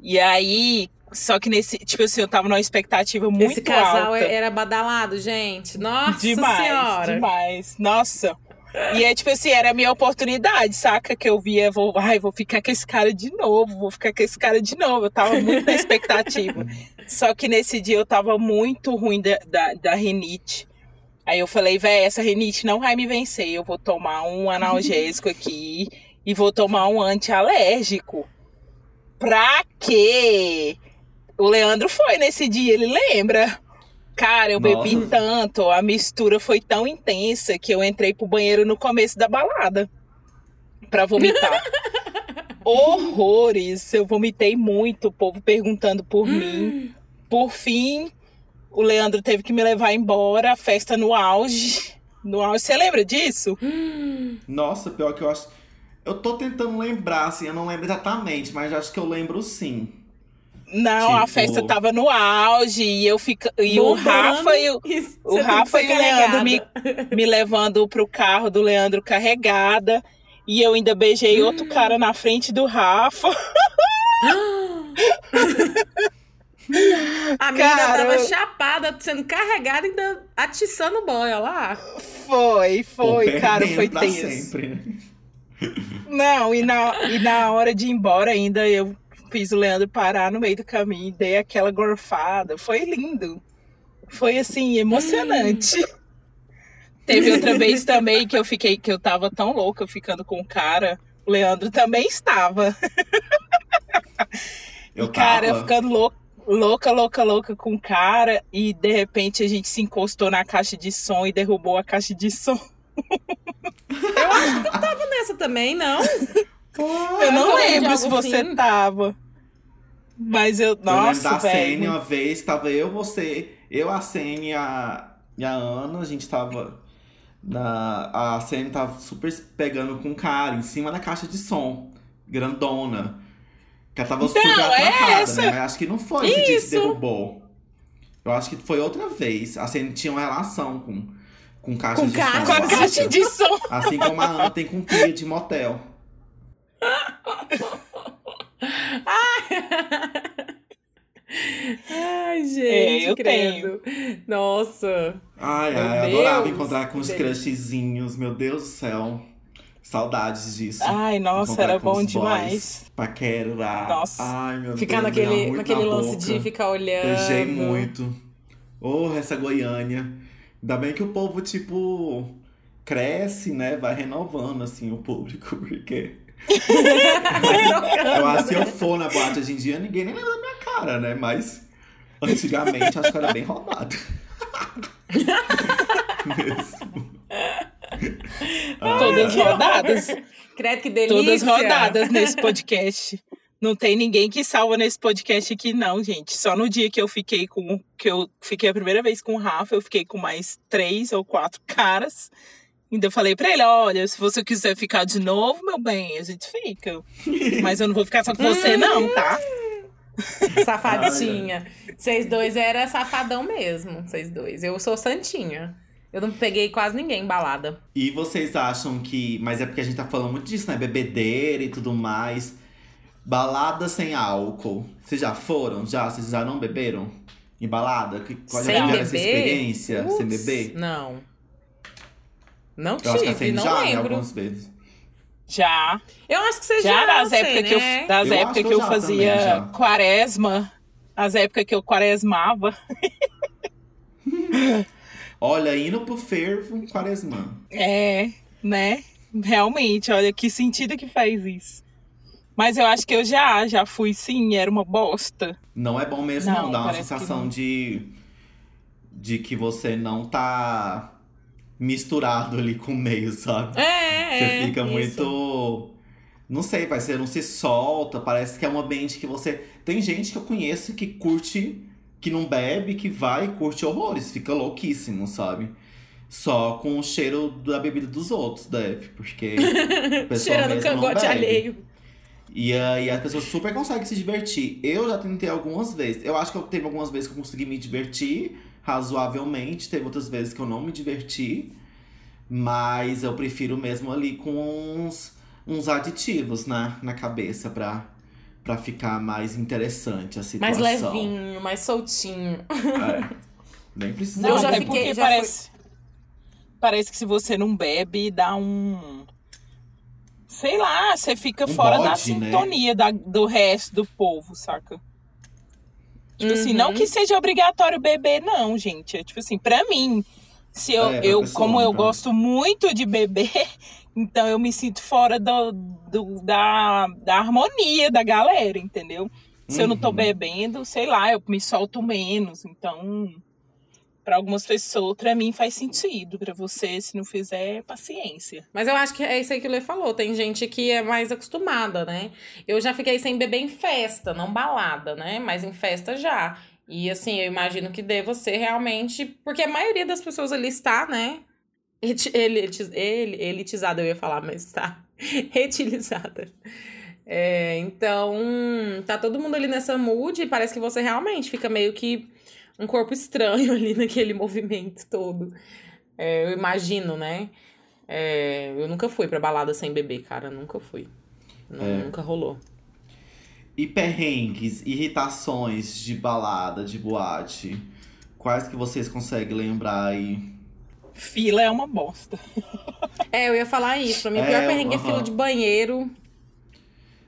E aí, só que nesse, tipo assim, eu tava numa expectativa muito
Esse casal
alta.
era badalado, gente. Nossa
demais,
senhora.
demais. Nossa. E é tipo assim, era a minha oportunidade, saca? Que eu via, vou, ai, vou ficar com esse cara de novo, vou ficar com esse cara de novo. Eu tava muito na expectativa. *laughs* Só que nesse dia eu tava muito ruim da, da, da renite. Aí eu falei, véi, essa renite não vai me vencer. Eu vou tomar um analgésico aqui e vou tomar um antialérgico. Pra quê? O Leandro foi nesse dia, ele lembra? Cara, eu bebi
Nossa.
tanto, a mistura foi tão intensa que eu entrei pro banheiro no começo da balada pra vomitar. *laughs* Horrores, eu vomitei muito, o povo perguntando por mim. Por fim, o Leandro teve que me levar embora, a festa no auge. No auge, você lembra disso?
Nossa, pior que eu acho. Eu tô tentando lembrar, assim, eu não lembro exatamente, mas acho que eu lembro sim.
Não, a
Tipo-
festa tava no auge e eu fica e o. Rafa e o, o Rafa e o Leandro me, *laughs* me levando pro carro do Leandro carregada. E eu ainda beijei outro cara na frente do Rafa. *laughs*
A menina
Cara,
tava chapada, sendo carregada e ainda atiçando o boy, olha lá.
Foi, foi,
Pô,
cara, foi tenso.
sempre, né?
Não, e na, e na hora de ir embora ainda eu fiz o Leandro parar no meio do caminho, dei aquela gorfada. Foi lindo. Foi assim, emocionante. Teve outra vez também que eu fiquei, que eu tava tão louca ficando com o cara. O Leandro também estava.
Eu
Cara, eu
tava...
ficando louca, louca, louca, louca com o cara. E de repente a gente se encostou na caixa de som e derrubou a caixa de som.
Nessa também, não?
Eu não
de
lembro se você
assim.
tava. Mas eu.
eu lembro da
Nossa,
Sene uma vez, tava eu, você, eu, a Sene e a, e a Ana, a gente tava. Na, a Sene tava super pegando com o cara em cima da caixa de som, grandona. Que ela tava
Então,
super
é
atracada,
essa.
né? Mas acho que não foi esse dia que
Isso.
derrubou. Eu acho que foi outra vez. A Sene tinha uma relação com, com caixa
Com
de
caixa.
som.
Com a
assim.
caixa de som.
Assim como a Ana tem com pia de motel.
Ai, gente,
É, eu
credo. Nossa.
Ai,
Meu
ai, adorava
Deus,
encontrar com os
Deus.
crushzinhos, meu Deus do céu. Saudades disso.
Ai, nossa,
Encontrar
era bom demais.
Paquerar.
Nossa.
Ai, meu
Ficar
Deus, ganhar
naquele,
muito
naquele
na
lance
boca.
de ficar olhando.
Beijei muito. Oh, essa Goiânia. Ainda bem que o povo, tipo, cresce, né? Vai renovando, assim, o público, *laughs* porque... eu acho que eu for na boate hoje em dia, ninguém nem lembra da minha cara, né? Mas antigamente acho que era bem roubado. Mesmo. Ai,
Todas
ai.
rodadas.
Credo, que delícia.
Todas rodadas nesse podcast. Não tem ninguém que salva nesse podcast aqui, não, gente. Só no dia que eu fiquei com. que eu fiquei a primeira vez com o Rafa, eu fiquei com mais três ou quatro caras. Ainda falei pra ele: olha, se você quiser ficar de novo, meu bem, a gente fica. *laughs* Mas eu não vou ficar só com você, não, tá? *laughs*
Safadinha. Vocês dois era safadão mesmo. Vocês dois. Eu sou santinha. Eu não peguei quase ninguém em balada.
E vocês acham que. Mas é porque a gente tá falando muito disso, né? Bebedeira e tudo mais. Balada sem álcool. Vocês já foram? Já? Vocês já não beberam? Em balada? Que- Qual já
Sem
essa
beber?
experiência? sem beber?
Não. Não
Eu acho que a
tive, não
já, né?
lembro.
Algumas vezes.
Já.
Eu acho que você
Já
já,
nas
sei,
épocas que eu,
né?
das
Eu
épocas
acho
que eu
já
fazia
também,
quaresma, as épocas que eu quaresmava. *laughs*
Olha, indo pro fervo, quaresmã.
É, né? Realmente, olha que sentido que faz isso. Mas eu acho que eu já, já fui sim, era uma bosta.
Não é bom mesmo, não.
Não,
Dá uma sensação de. de que você não tá misturado ali com o meio, sabe?
É,
Você
é,
fica
isso.
muito. Não sei, que você não se solta. Parece que é um ambiente que você. Tem gente que eu conheço que curte, que não bebe, que vai e curte horrores. Fica louquíssimo, sabe? Só com o cheiro da bebida dos outros, deve. Porque *laughs* o pessoal
Cheirando
mesmo não
cangote
bebe.
alheio.
E aí as pessoas super conseguem se divertir. Eu já tentei algumas vezes. Eu acho que eu teve algumas vezes que eu consegui me divertir razoavelmente. Teve outras vezes que eu não me diverti. Mas eu prefiro mesmo ali com uns, uns aditivos na, na cabeça pra, pra ficar mais interessante a
Mais
situação.
levinho, mais soltinho.
É. *laughs* Nem precisa.
Eu já
até
fiquei-
porque
já
parece, parece que se você não bebe, dá um. Sei lá, você fica
Um
fora da
bode, né?
sintonia da- do resto do povo, saca? Tipo assim, não
Uhum.
que seja obrigatório beber, não, gente. É tipo assim, pra mim, se eu,
É,
eu
pessoa,
como
né,
eu gosto muito de beber, *laughs* então eu me sinto fora do, do- da, da harmonia da galera, entendeu? Se eu não tô
Uhum.
bebendo, sei lá, eu me solto menos. Então, pra algumas pessoas, pra mim faz sentido. Pra você, se não fizer, paciência.
Mas eu acho que é isso aí que o Lê falou. Tem gente que é mais acostumada, né? Eu já fiquei sem beber em festa, não balada, né? Mas em festa já. E assim, eu imagino que deva ser realmente. Porque a maioria das pessoas ali está, né? elitizada, eu ia falar, mas está *laughs* retilizada. É, então, tá todo mundo ali nessa mood e parece que você realmente fica meio que um corpo estranho *laughs* ali naquele movimento todo. É, eu imagino, né? É, eu nunca fui pra balada sem beber, cara. Nunca fui. Não-
É.
Nunca rolou.
E perrengues, irritações de balada, de boate. Quais que vocês conseguem lembrar aí?
Fila é uma bosta. *laughs*
É, eu ia falar isso. Pra mim, o
É,
pior perrengue é
aham.
fila de banheiro.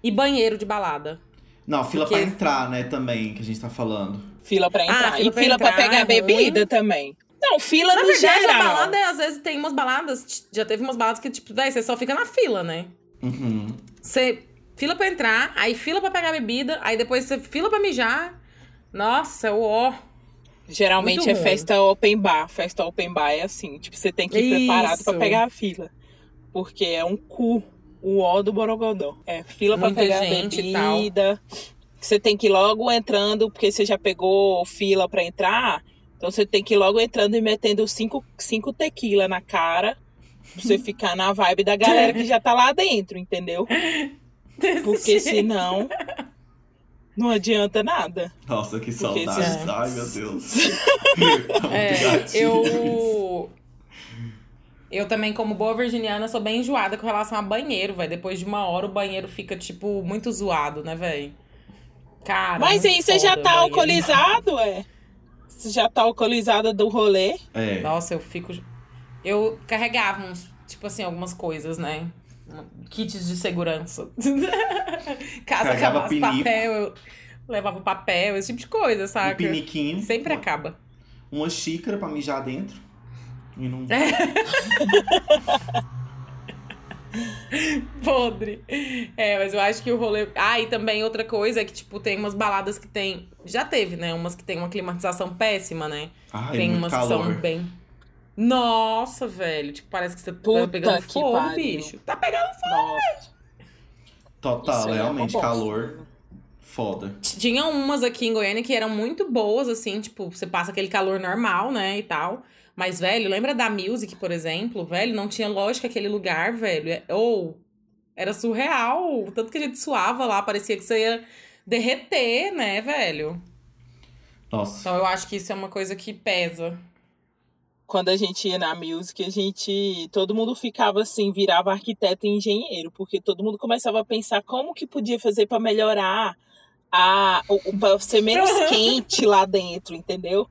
E banheiro de balada.
Não, fila
Porque-
pra entrar, né, também, que a gente tá falando.
Fila pra entrar.
fila
e
pra
fila pra
entrar
pegar
é
bebida também. Não, fila
Na
no
verdade,
geral.
a balada, às vezes, tem umas baladas. Já teve umas baladas que, tipo, daí você só fica na fila, né?
Uhum.
Você fila pra entrar, aí fila pra pegar bebida, aí depois você fila pra mijar. Nossa, o ó.
Geralmente
Muito
é
ruim.
festa open bar. Festa open bar é assim. Tipo, você tem que ir preparado pra
Isso.
pegar a fila. Porque é um cu. O ó do Borogodó. É fila pra
Muita
pegar
gente e tal.
bebida. Você tem que ir logo entrando, porque você já pegou fila pra entrar. Então você tem que ir logo entrando e metendo cinco, cinco tequila na cara. Pra você ficar na vibe da galera que já tá lá dentro, entendeu? Porque senão. Não adianta nada.
Nossa, que
Porque
saudade.
esses-
Ai, meu Deus. *laughs*
É, eu. Eu também, como boa virginiana, sou bem enjoada com relação a banheiro, velho. Depois de uma hora o banheiro fica, tipo, muito zoado, né, velho? Cara.
Mas aí você já tá alcoolizado, é? Você já tá alcoolizada do rolê?
É.
Nossa, eu fico. Eu carregava uns, tipo assim, algumas coisas, né? Kits de segurança. *laughs* Caso
Carregava
acabasse
pinico.
papel, eu levava papel, esse tipo de coisa,
Um
saca?
piniquinho.
Sempre
uma,
acaba.
Uma xícara pra mijar dentro. E não... *laughs*
Podre. É, mas eu acho que o rolê. Ah, e também outra coisa é que, tipo, tem umas baladas que tem. Já teve, né? Umas que tem uma climatização péssima, né?
Ai,
tem umas
calor.
que são bem. Nossa, velho. Tipo, parece que você
Puta
tá pegando fogo,
pariu.
bicho. Tá pegando
Nossa.
Total,
Isso é
realmente,
bosta.
calor. Foda.
Tinha umas aqui em Goiânia que eram muito boas, assim, tipo, você passa aquele calor normal, né, e tal. Mas, velho, lembra da Music, por exemplo? Velho, não tinha lógica aquele lugar, velho. É- Ou era surreal. o Tanto que a gente suava lá, parecia que você ia derreter, né, velho?
Nossa.
Então eu acho que isso é uma coisa que pesa.
Quando a gente ia na music, a gente. Todo mundo ficava assim, virava arquiteto e engenheiro, porque todo mundo começava a pensar como que podia fazer pra melhorar a. O, o- pra ser menos *laughs* quente lá dentro, entendeu?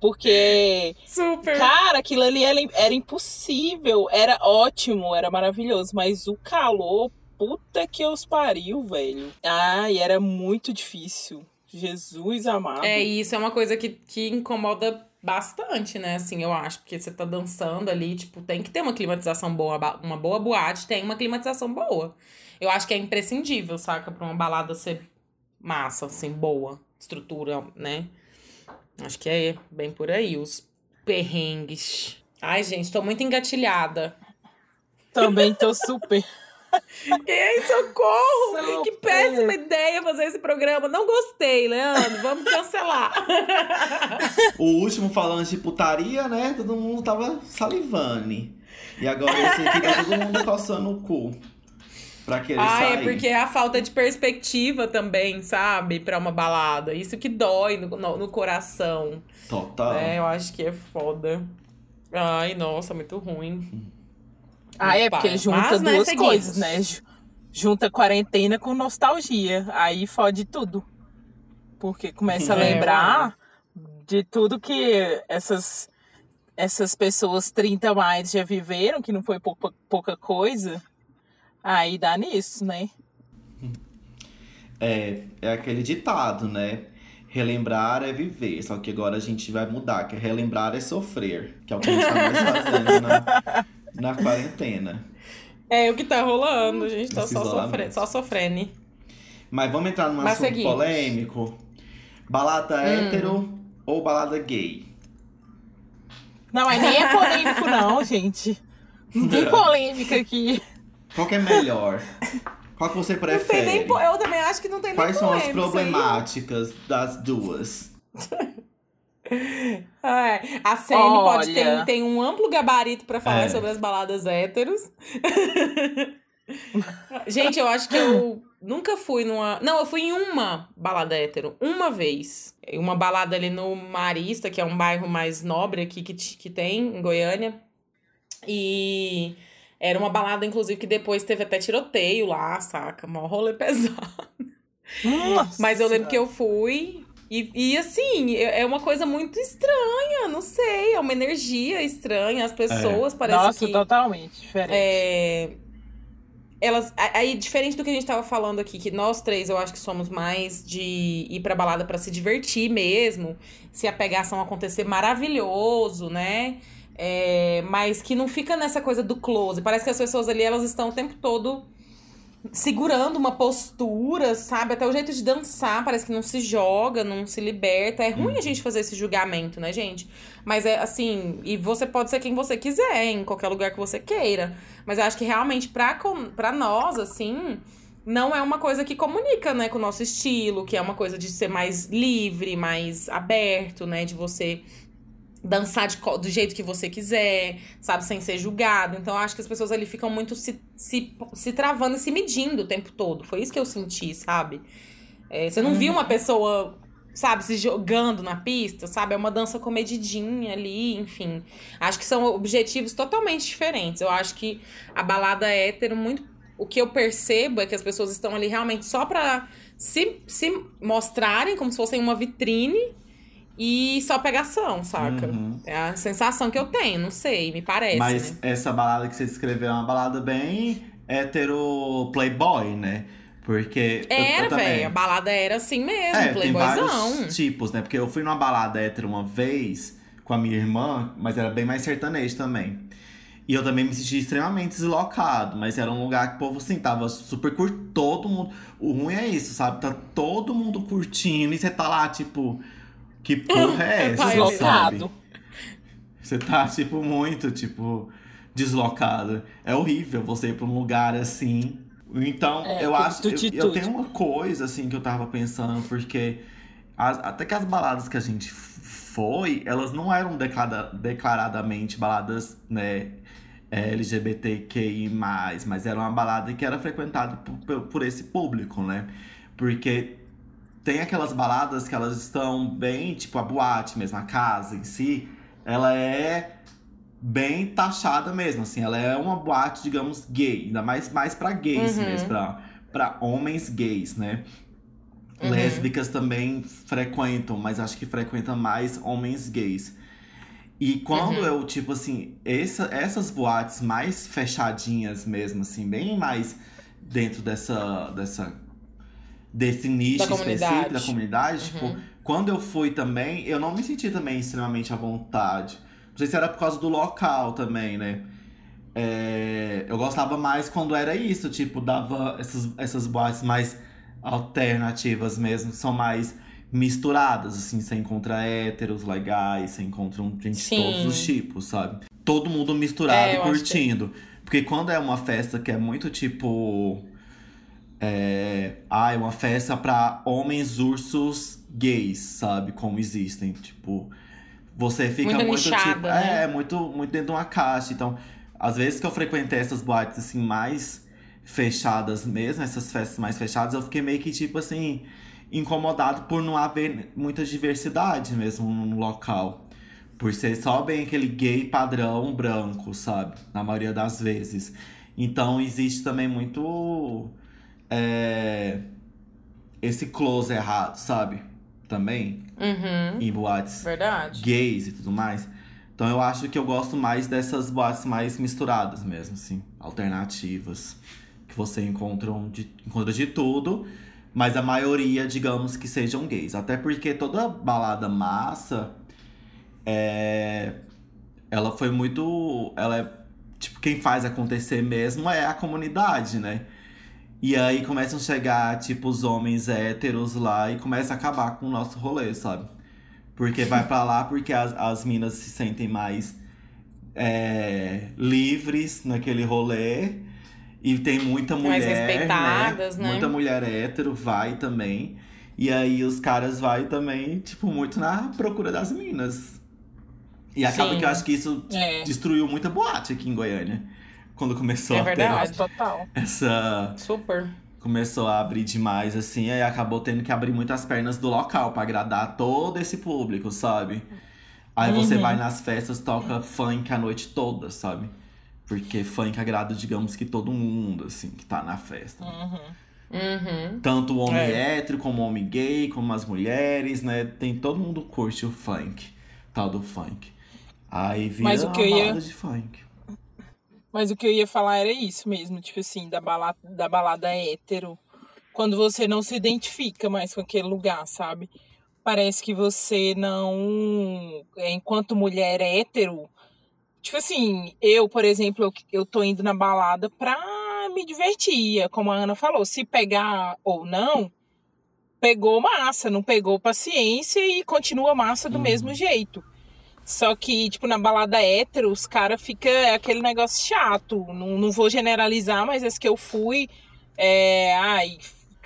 Porque
Super.
Cara, aquilo ali era, era impossível. Era ótimo, era maravilhoso. Mas o calor, puta que os pariu, velho. Ai, era muito difícil. Jesus amado.
É, isso é uma coisa que, que incomoda bastante, né? Assim, eu acho. Porque você tá dançando ali, tipo, tem que ter uma climatização boa. Uma boa boate tem uma climatização boa. Eu acho que é imprescindível, saca? Pra uma balada ser massa, assim, boa. Estrutura, né? Acho que é bem por aí, os perrengues. Ai, gente, tô muito engatilhada.
Também tô super. *laughs*
Ei, socorro!
Super.
Que péssima ideia fazer esse programa. Não gostei, Leandro. Vamos cancelar. *laughs*
O último falando de putaria, né? Todo mundo tava salivando. E agora esse aqui tá todo mundo coçando o cu. Pra querer
Ah,
sair.
é porque é a falta de perspectiva também, sabe? Pra uma balada. Isso que dói no, no, no coração.
Total.
É, eu acho que é foda. Ai, nossa, muito ruim.
Ah, é porque junta
Mas, né,
duas
seguimos.
coisas, né? Ju- Junta quarentena com nostalgia. Aí fode tudo. Porque começa a
É,
lembrar de tudo que essas, essas pessoas 30 a mais já viveram, que não foi pouca, pouca coisa. Aí dá nisso, né?
É, é aquele ditado, né? Relembrar é viver. Só que agora a gente vai mudar, que é relembrar é sofrer. Que é o que a gente tá mais fazendo na, *laughs* na quarentena.
É o que tá rolando, a gente tá
Esse
só, sofre, só sofrendo.
Mas vamos entrar num
Mas
assunto
seguimos.
polêmico. Balada hétero ou balada gay?
Não, mas nem é polêmico, não, gente. Não tem *laughs* polêmica aqui.
Qual que é melhor? Qual que você
Não tem
prefere?
nem, eu também acho que não tem
Quais
nem
são as
isso aí.
problemáticas das duas? *laughs*
É, a Sene pode ter
Olha.
um, tem um amplo gabarito pra falar
É.
sobre as baladas héteros. *laughs* Gente, eu acho que eu nunca fui numa. Não, eu fui em uma balada hétero, uma vez. Uma balada ali no Marista, que é um bairro mais nobre aqui que, que tem, em Goiânia. E era uma balada, inclusive, que depois teve até tiroteio lá, saca? Mó rolê *laughs* pesado.
Nossa
Mas eu lembro que eu fui. E, e assim, é é uma coisa muito estranha, não sei. É uma energia estranha. As pessoas parecem
Nossa,
que.
totalmente diferente.
É, elas aí diferente do que a gente tava falando aqui que nós três eu acho que somos mais de ir pra balada pra se divertir mesmo se a pegação acontecer maravilhoso né É, mas que não fica nessa coisa do close parece que as pessoas ali elas estão o tempo todo segurando uma postura sabe até o jeito de dançar parece que não se joga não se liberta é ruim a gente fazer esse julgamento né gente mas é assim, e você pode ser quem você quiser, em qualquer lugar que você queira. Mas eu acho que realmente, pra, pra nós, assim, não é uma coisa que comunica, né, com o nosso estilo, que é uma coisa de ser mais livre, mais aberto, né? De você dançar de do jeito que você quiser, sabe, sem ser julgado. Então eu acho que as pessoas ali ficam muito se, se, se travando e se medindo o tempo todo. Foi isso que eu senti, sabe? É, você não viu uma pessoa, sabe, se jogando na pista, sabe? É uma dança comedidinha ali, enfim. Acho que são objetivos totalmente diferentes. Eu acho que a balada hétero, muito. O que eu percebo é que as pessoas estão ali realmente só pra se, se mostrarem como se fossem uma vitrine e só pegação, saca?
Uhum.
É a sensação que eu tenho, não sei, me parece.
Mas
né?
essa balada que você descreveu é uma balada bem hétero playboy, né? Porque.
Era, velho. A balada era assim mesmo,
É, tem
playboyzão.
vários tipos, né? Porque eu fui numa balada hétero uma vez com a minha irmã, mas era bem mais sertanejo também. E eu também me senti extremamente deslocado, mas era um lugar que o povo, assim, tava super curtindo. Todo mundo. O ruim é isso, sabe? Tá todo mundo curtindo e você tá lá, tipo. Que porra é *laughs* essa,
Pai,
sabe?
Deslocado.
Você tá, tipo, muito, tipo, deslocado. É horrível você ir pra um lugar assim. Então,
É,
eu acho. Eu, eu
tutti-tutti.
tenho uma coisa, assim, que eu tava pensando, porque as- até que as baladas que a gente foi, elas não eram declara- declaradamente baladas, né? é, LGBTQI, mas era uma balada que era frequentada por, por- por esse público, né? Porque tem aquelas baladas que elas estão bem, tipo a boate mesmo, a casa em si, ela é bem taxada mesmo, assim, ela é uma boate, digamos, gay, ainda mais, mais pra gays
Uhum.
mesmo, pra, pra homens gays, né?
Uhum.
Lésbicas também frequentam, mas acho que frequentam mais homens gays. E quando
Uhum.
eu, tipo assim, essa, essas boates mais fechadinhas mesmo, assim, bem mais dentro dessa, dessa desse nicho
Da
específico
comunidade.
da comunidade,
Uhum.
tipo, quando eu fui também, eu não me senti também extremamente à vontade. Não sei se era por causa do local também, né? É, eu gostava mais quando era isso, tipo, dava essas, essas boates mais alternativas mesmo, que são mais misturadas, assim, você encontra héteros legais, você encontra gente de todos os tipos, sabe? Todo mundo misturado
É,
e
acho que-
curtindo. Porque quando é uma festa que é muito tipo. É, ah, é uma festa pra homens ursos gays, sabe? Como existem. Tipo, você fica
Muito
muito,
nichada,
tipo.
né?
É, muito, muito dentro de uma caixa. Então, às vezes que eu frequentei essas boates assim, mais fechadas mesmo, essas festas mais fechadas, eu fiquei meio que, tipo assim, incomodado por não haver muita diversidade mesmo no local. Por ser só bem aquele gay padrão branco, sabe? Na maioria das vezes. Então existe também muito. É, esse close errado, sabe? Também.
Uhum.
Em boates
Verdade.
gays e tudo mais. Então eu acho que eu gosto mais dessas boates mais misturadas mesmo, assim, alternativas. Que você encontra de, encontra de tudo, mas a maioria, digamos, que sejam gays. Até porque toda balada massa, é, ela foi muito. Ela é. Tipo, quem faz acontecer mesmo é a comunidade, né? E aí começam a chegar, tipo, os homens héteros lá e começa a acabar com o nosso rolê, sabe? Porque vai pra lá porque as, as minas se sentem mais é, livres naquele rolê. E tem muita mulher.
Mais respeitadas, né?
Muita mulher hétero vai também. E aí os caras vai também, tipo, muito na procura das minas. E acaba
Sim.
que eu acho que isso
É.
destruiu muita boate aqui em Goiânia. Quando começou
É
a ter
verdade.
Nossa, total.
essa
Super.
começou a abrir demais, assim, aí acabou tendo que abrir muitas pernas do local pra agradar todo esse público, sabe? Aí você
Uhum.
vai nas festas, toca funk a noite toda, sabe? Porque funk agrada, digamos que todo mundo, assim, que tá na festa.
Uhum.
Uhum.
Tanto o homem
É.
hétero, como o homem gay, como as mulheres, né? Tem todo mundo curte o funk, tal do funk. Aí vira
Mas o que eu
uma
ia-
balada de funk.
Mas o que eu ia falar era isso mesmo, tipo assim, da balada, da balada hétero. Quando você não se identifica mais com aquele lugar, sabe? Parece que você não. é, Enquanto mulher hétero. Tipo assim, eu, por exemplo, eu, eu tô indo na balada pra me divertir. É Como a Ana falou, se pegar ou não, pegou massa, não pegou paciência e continua massa do
Uhum.
mesmo jeito. Só que, tipo, na balada hétero, os caras ficam aquele negócio chato. Não, não vou generalizar, mas as que eu fui, é, ai,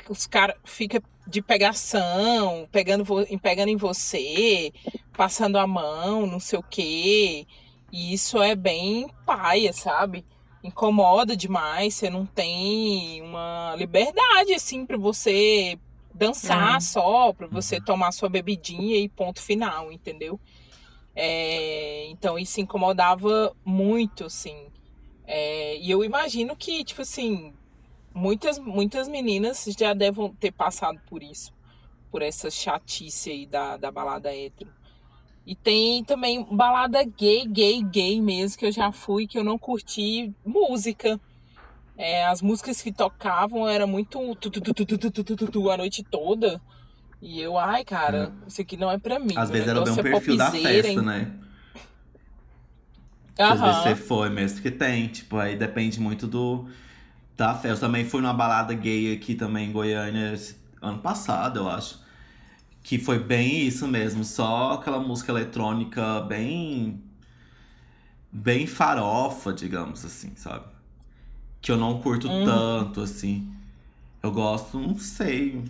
os caras ficam de pegação, pegando, pegando em você, passando a mão, não sei o quê. E isso é bem paia, sabe? Incomoda demais, você não tem uma liberdade, assim, pra você dançar
Uhum.
só, pra você tomar sua bebidinha e ponto final, entendeu? É, então isso incomodava muito, assim. É, e eu imagino que, tipo assim, muitas, muitas meninas já devem ter passado por isso, por essa chatice aí da, da balada hétero. E tem também balada gay, gay, gay mesmo, que eu já fui, que eu não curti música. É, as músicas que tocavam era muito tu, tu, tu, tu, tu, tu, tu, tu, tu, a noite toda. E eu, ai, cara, isso aqui não é pra mim.
Às vezes era bem um
é
perfil da festa,
hein?
né? Às vezes você foi mesmo, que tem. Tipo, aí depende muito do da festa. Eu também fui numa balada gay aqui também em Goiânia ano passado, eu acho. Que foi bem isso mesmo, só aquela música eletrônica bem. bem farofa, digamos assim, sabe? Que eu não curto
Uhum.
tanto, assim. Eu gosto, não sei.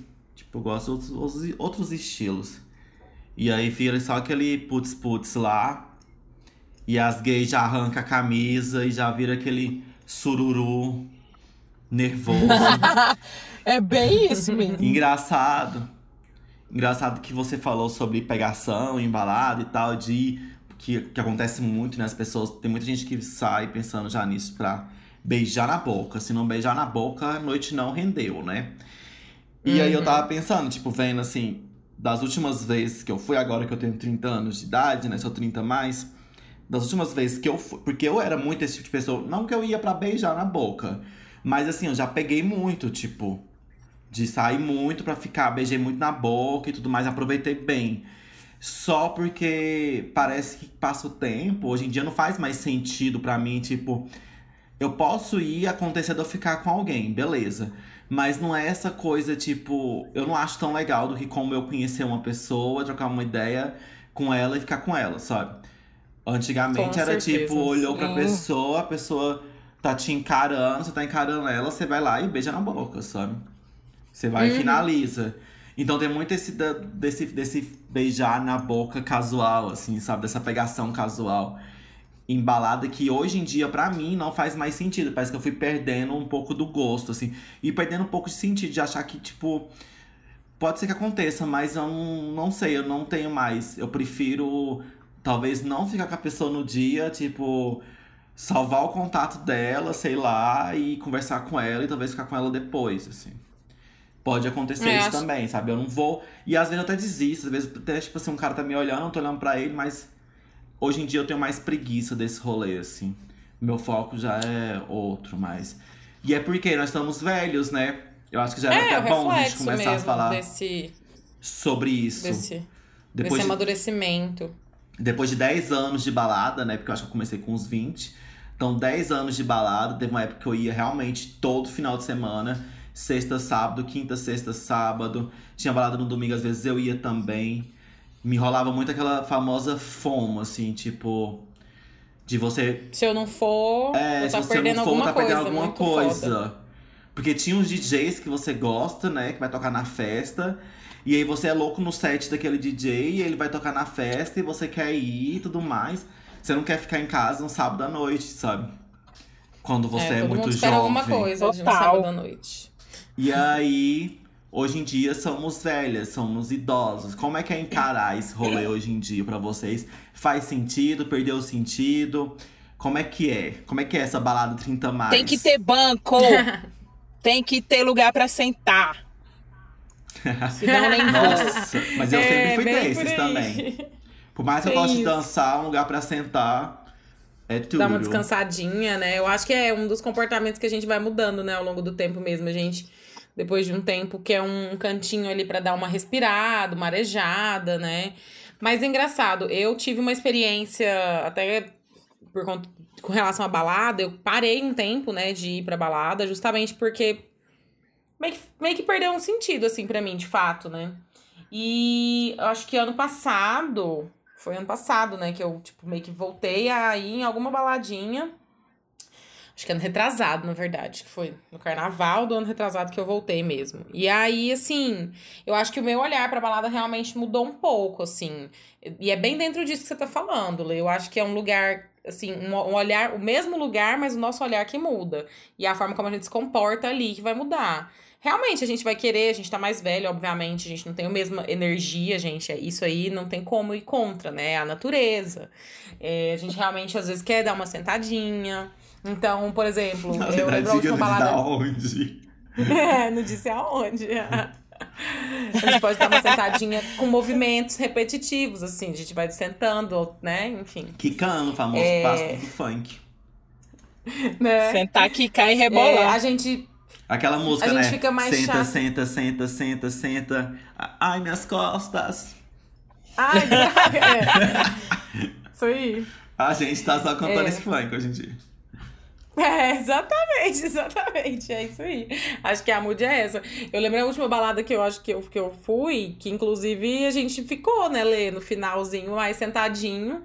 Tipo, eu gosto de outros, outros- estilos. E aí vira só aquele putz-putz lá. E as gays já arrancam a camisa e já vira aquele sururu nervoso. *laughs*
É bem isso mesmo.
Engraçado. Engraçado que você falou sobre pegação, embalada e tal, de que, que acontece muito, né? As pessoas. Tem muita gente que sai pensando já nisso pra beijar na boca. Se não beijar na boca, a noite não rendeu, né? E aí eu tava pensando, tipo, vendo assim, das últimas vezes que eu fui, agora que eu tenho 30 anos de idade, né? Sou 30 a mais. Das últimas vezes que eu fui. Porque eu era muito esse tipo de pessoa. Não que eu ia pra beijar na boca. Mas assim, eu já peguei muito, tipo. De sair muito pra ficar, beijei muito na boca e tudo mais, aproveitei bem. Só porque parece que passa o tempo, hoje em dia não faz mais sentido pra mim, tipo, eu posso ir acontecer de eu ficar com alguém, beleza. Mas não é essa coisa, tipo, eu não acho tão legal do que como eu conhecer uma pessoa, trocar uma ideia com ela e ficar com ela, sabe? Antigamente
Com
era
certeza,
tipo, olhou pra
sim.
pessoa, a pessoa tá te encarando, você tá encarando ela, você vai lá e beija na boca, sabe? Você vai e finaliza. Então tem muito esse desse, desse beijar na boca casual, assim, sabe? Dessa pegação casual. Embalada que hoje em dia, pra mim, não faz mais sentido. Parece que eu fui perdendo um pouco do gosto, assim. E perdendo um pouco de sentido, de achar que, tipo. Pode ser que aconteça, mas eu não, não sei, eu não tenho mais. Eu prefiro, talvez, não ficar com a pessoa no dia, tipo. Salvar o contato dela, sei lá, e conversar com ela e talvez ficar com ela depois, assim. Pode acontecer
É,
isso
acho-
também, sabe? Eu não vou. E às vezes eu até desisto, às vezes até, tipo assim, um cara tá me olhando, eu tô olhando pra ele, mas hoje em dia eu tenho mais preguiça desse rolê, assim. Meu foco já é outro, mas. E é porque nós estamos velhos, né? Eu acho que já era
É,
até bom a gente começar a falar
desse,
sobre isso.
desse,
Depois
desse
de,
amadurecimento.
depois de 10 anos de balada, né? Porque eu acho que eu comecei com uns 20. Então, 10 anos de balada. Teve uma época que eu ia realmente todo final de semana. Sexta, sábado, quinta, sexta, sábado. Tinha balada no domingo, às vezes eu ia também. Me rolava muito aquela famosa FOMO, assim, tipo. De você
Se eu não for,
é,
eu
se
tá
você
perdendo
não for,
alguma
tá
coisa.
perdendo alguma coisa.
foda.
Porque tinha uns DJs que você gosta, né? Que vai tocar na festa. E aí você é louco no set daquele DJ, e ele vai tocar na festa e você quer ir e tudo mais. Você não quer ficar em casa um sábado à noite, sabe? Quando você é,
todo
muito
mundo espera
jovem.
alguma coisa de um
Total.
sábado à noite.
E aí, hoje em dia somos velhas, somos idosos. Como é que é encarar esse rolê hoje em dia pra vocês? Faz sentido? Perdeu o sentido? Como é que é? Como é que é essa balada 30 mais?
Tem que ter banco. *laughs* tem que ter lugar pra sentar. *laughs* Senão nem.
Nossa, mas eu
É,
sempre fui
bem por
desses também. Por mais que eu goste de dançar, um lugar pra sentar é tudo.
Dar uma descansadinha, né? Eu acho que é um dos comportamentos que a gente vai mudando, né, ao longo do tempo mesmo. A gente, depois de um tempo, quer um cantinho ali pra dar uma respirada, uma arejada, né? Mas é engraçado, eu tive uma experiência até por conta, com relação à balada, eu parei um tempo, né, de ir pra balada, justamente porque meio que, meio que perdeu um sentido, assim, pra mim, de fato, né? E acho que ano passado, foi ano passado, né, que eu, tipo, meio que voltei a ir em alguma baladinha. Acho que ano retrasado, na verdade, que foi no carnaval do ano retrasado que eu voltei mesmo. E aí, assim, eu acho que o meu olhar pra balada realmente mudou um pouco, assim. E é bem dentro disso que você tá falando, Lê. Eu acho que é um lugar, assim, um, olhar, o mesmo lugar, mas o nosso olhar que muda. E a forma como a gente se comporta ali que vai mudar. Realmente, a gente vai querer, a gente tá mais velho, obviamente, a gente não tem a mesma energia, gente. é Isso aí não tem como ir contra, né? É a natureza. É, a gente realmente, às vezes, quer dar uma sentadinha. Então, por exemplo,
Na
eu
verdade,
lembro a balada.
da onde. *laughs*
É, não disse aonde. *laughs* A gente pode dar uma sentadinha com movimentos repetitivos, assim. A gente vai sentando, né? Enfim.
Kikando, o famoso
É.
passo do funk. *laughs*
Né?
Sentar, quicar e
É,
rebolar.
a gente.
Aquela música,
A gente
né?
fica mais
senta,
chato.
senta, senta, senta, senta. Ai, minhas costas.
Ai, é. Isso aí.
A gente tá só cantando
É.
esse funk hoje em dia. *laughs*
É, exatamente, exatamente. É isso aí. Acho que a mood é essa. Eu lembro a última balada que eu acho que eu, que eu fui, que inclusive a gente ficou, né, Lê, no finalzinho, mais sentadinho.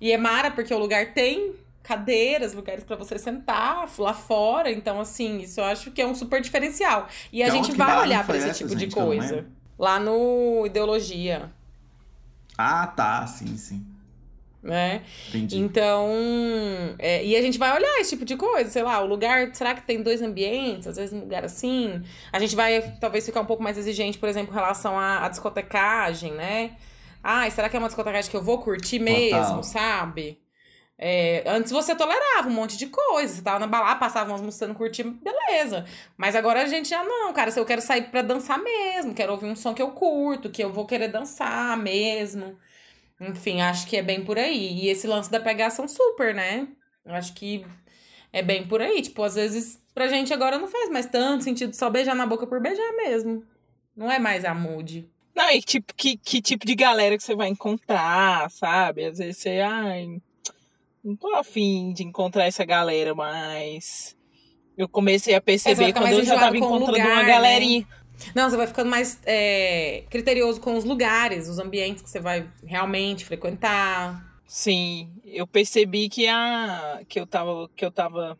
E é mara, porque o lugar tem cadeiras, lugares pra você sentar lá fora. Então, assim, isso eu acho que é um super diferencial. E a
Que
gente vai olhar pra
foi
esse
essa,
tipo de
gente, não
coisa. Lá no Ideologia,
Ah, tá, sim, sim.
Né?
Entendi.
Então, é, e a gente vai olhar esse tipo de coisa, sei lá, o lugar, será que tem dois ambientes, às vezes um lugar assim? A gente vai talvez ficar um pouco mais exigente, por exemplo, em relação à, à discotecagem, né? Ai, será que é uma discotecagem que eu vou curtir mesmo,
Total.
sabe? É, antes você tolerava um monte de coisa, você tava na balada, passava umas músicas, não curtia, beleza. Mas agora a gente já não, cara, se eu quero sair pra dançar mesmo, quero ouvir um som que eu curto, que eu vou querer dançar mesmo. Enfim, acho que é bem por aí. E esse lance da pegação super, né? Acho que é bem por aí. Tipo, às vezes, pra gente agora não faz mais tanto sentido só beijar na boca por beijar mesmo. Não é mais a mood.
Não, e tipo, que, que tipo de galera que você vai encontrar, sabe? Às vezes você, ai, não tô afim de encontrar essa galera, mas eu comecei a perceber quando eu já tava encontrando
lugar,
uma
né? Não, você vai ficando mais é, criterioso com os lugares, os ambientes que você vai realmente frequentar.
Sim, eu percebi que a que eu tava que eu tava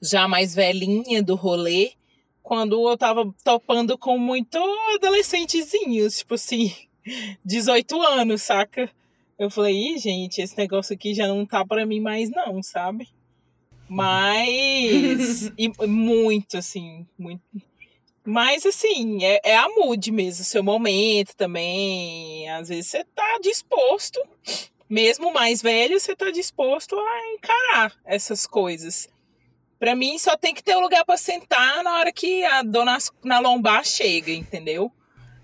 já mais velhinha do rolê quando eu tava topando com muito adolescentezinhos, tipo assim, *laughs* 18 anos, saca? Eu falei, Ih, gente, esse negócio aqui já não tá pra mim mais não, sabe? Mas *laughs* e muito assim, muito mas assim, é, é a mood mesmo, seu momento também. Às vezes você tá disposto, mesmo mais velho, você tá disposto a encarar essas coisas. Pra mim, só tem que ter um lugar pra sentar na hora que a dona na lombar chega, entendeu?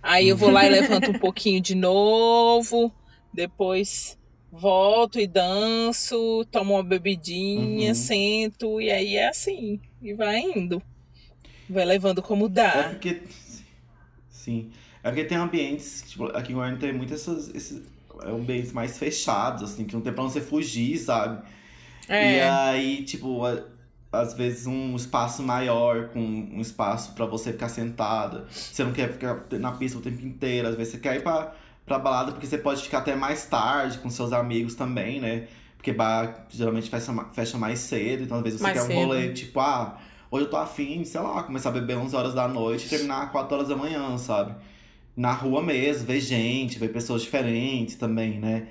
Aí eu vou lá e levanto um *laughs* pouquinho de novo, depois volto e danço, tomo uma bebidinha,
Uhum.
sento, e aí é assim, e vai indo. Vai levando como
É
dá.
porque. Sim. É porque tem ambientes. Tipo, aqui em Goiânia tem muitos esses, esses ambientes mais fechados, assim, que não tem pra você fugir, sabe? E
É.
aí, tipo, às vezes um espaço maior, com um espaço pra você ficar sentada. Você não quer ficar na pista o tempo inteiro. Às vezes você quer ir pra, pra balada porque você pode ficar até mais tarde com seus amigos também, né? Porque bar geralmente fecha, fecha mais cedo, então às vezes você
Mais
quer um
cedo.
rolê, tipo, ah, hoje eu tô afim, sei lá, começar a beber 11 horas da noite e terminar 4 horas da manhã, sabe? Na rua mesmo, ver gente, ver pessoas diferentes também, né?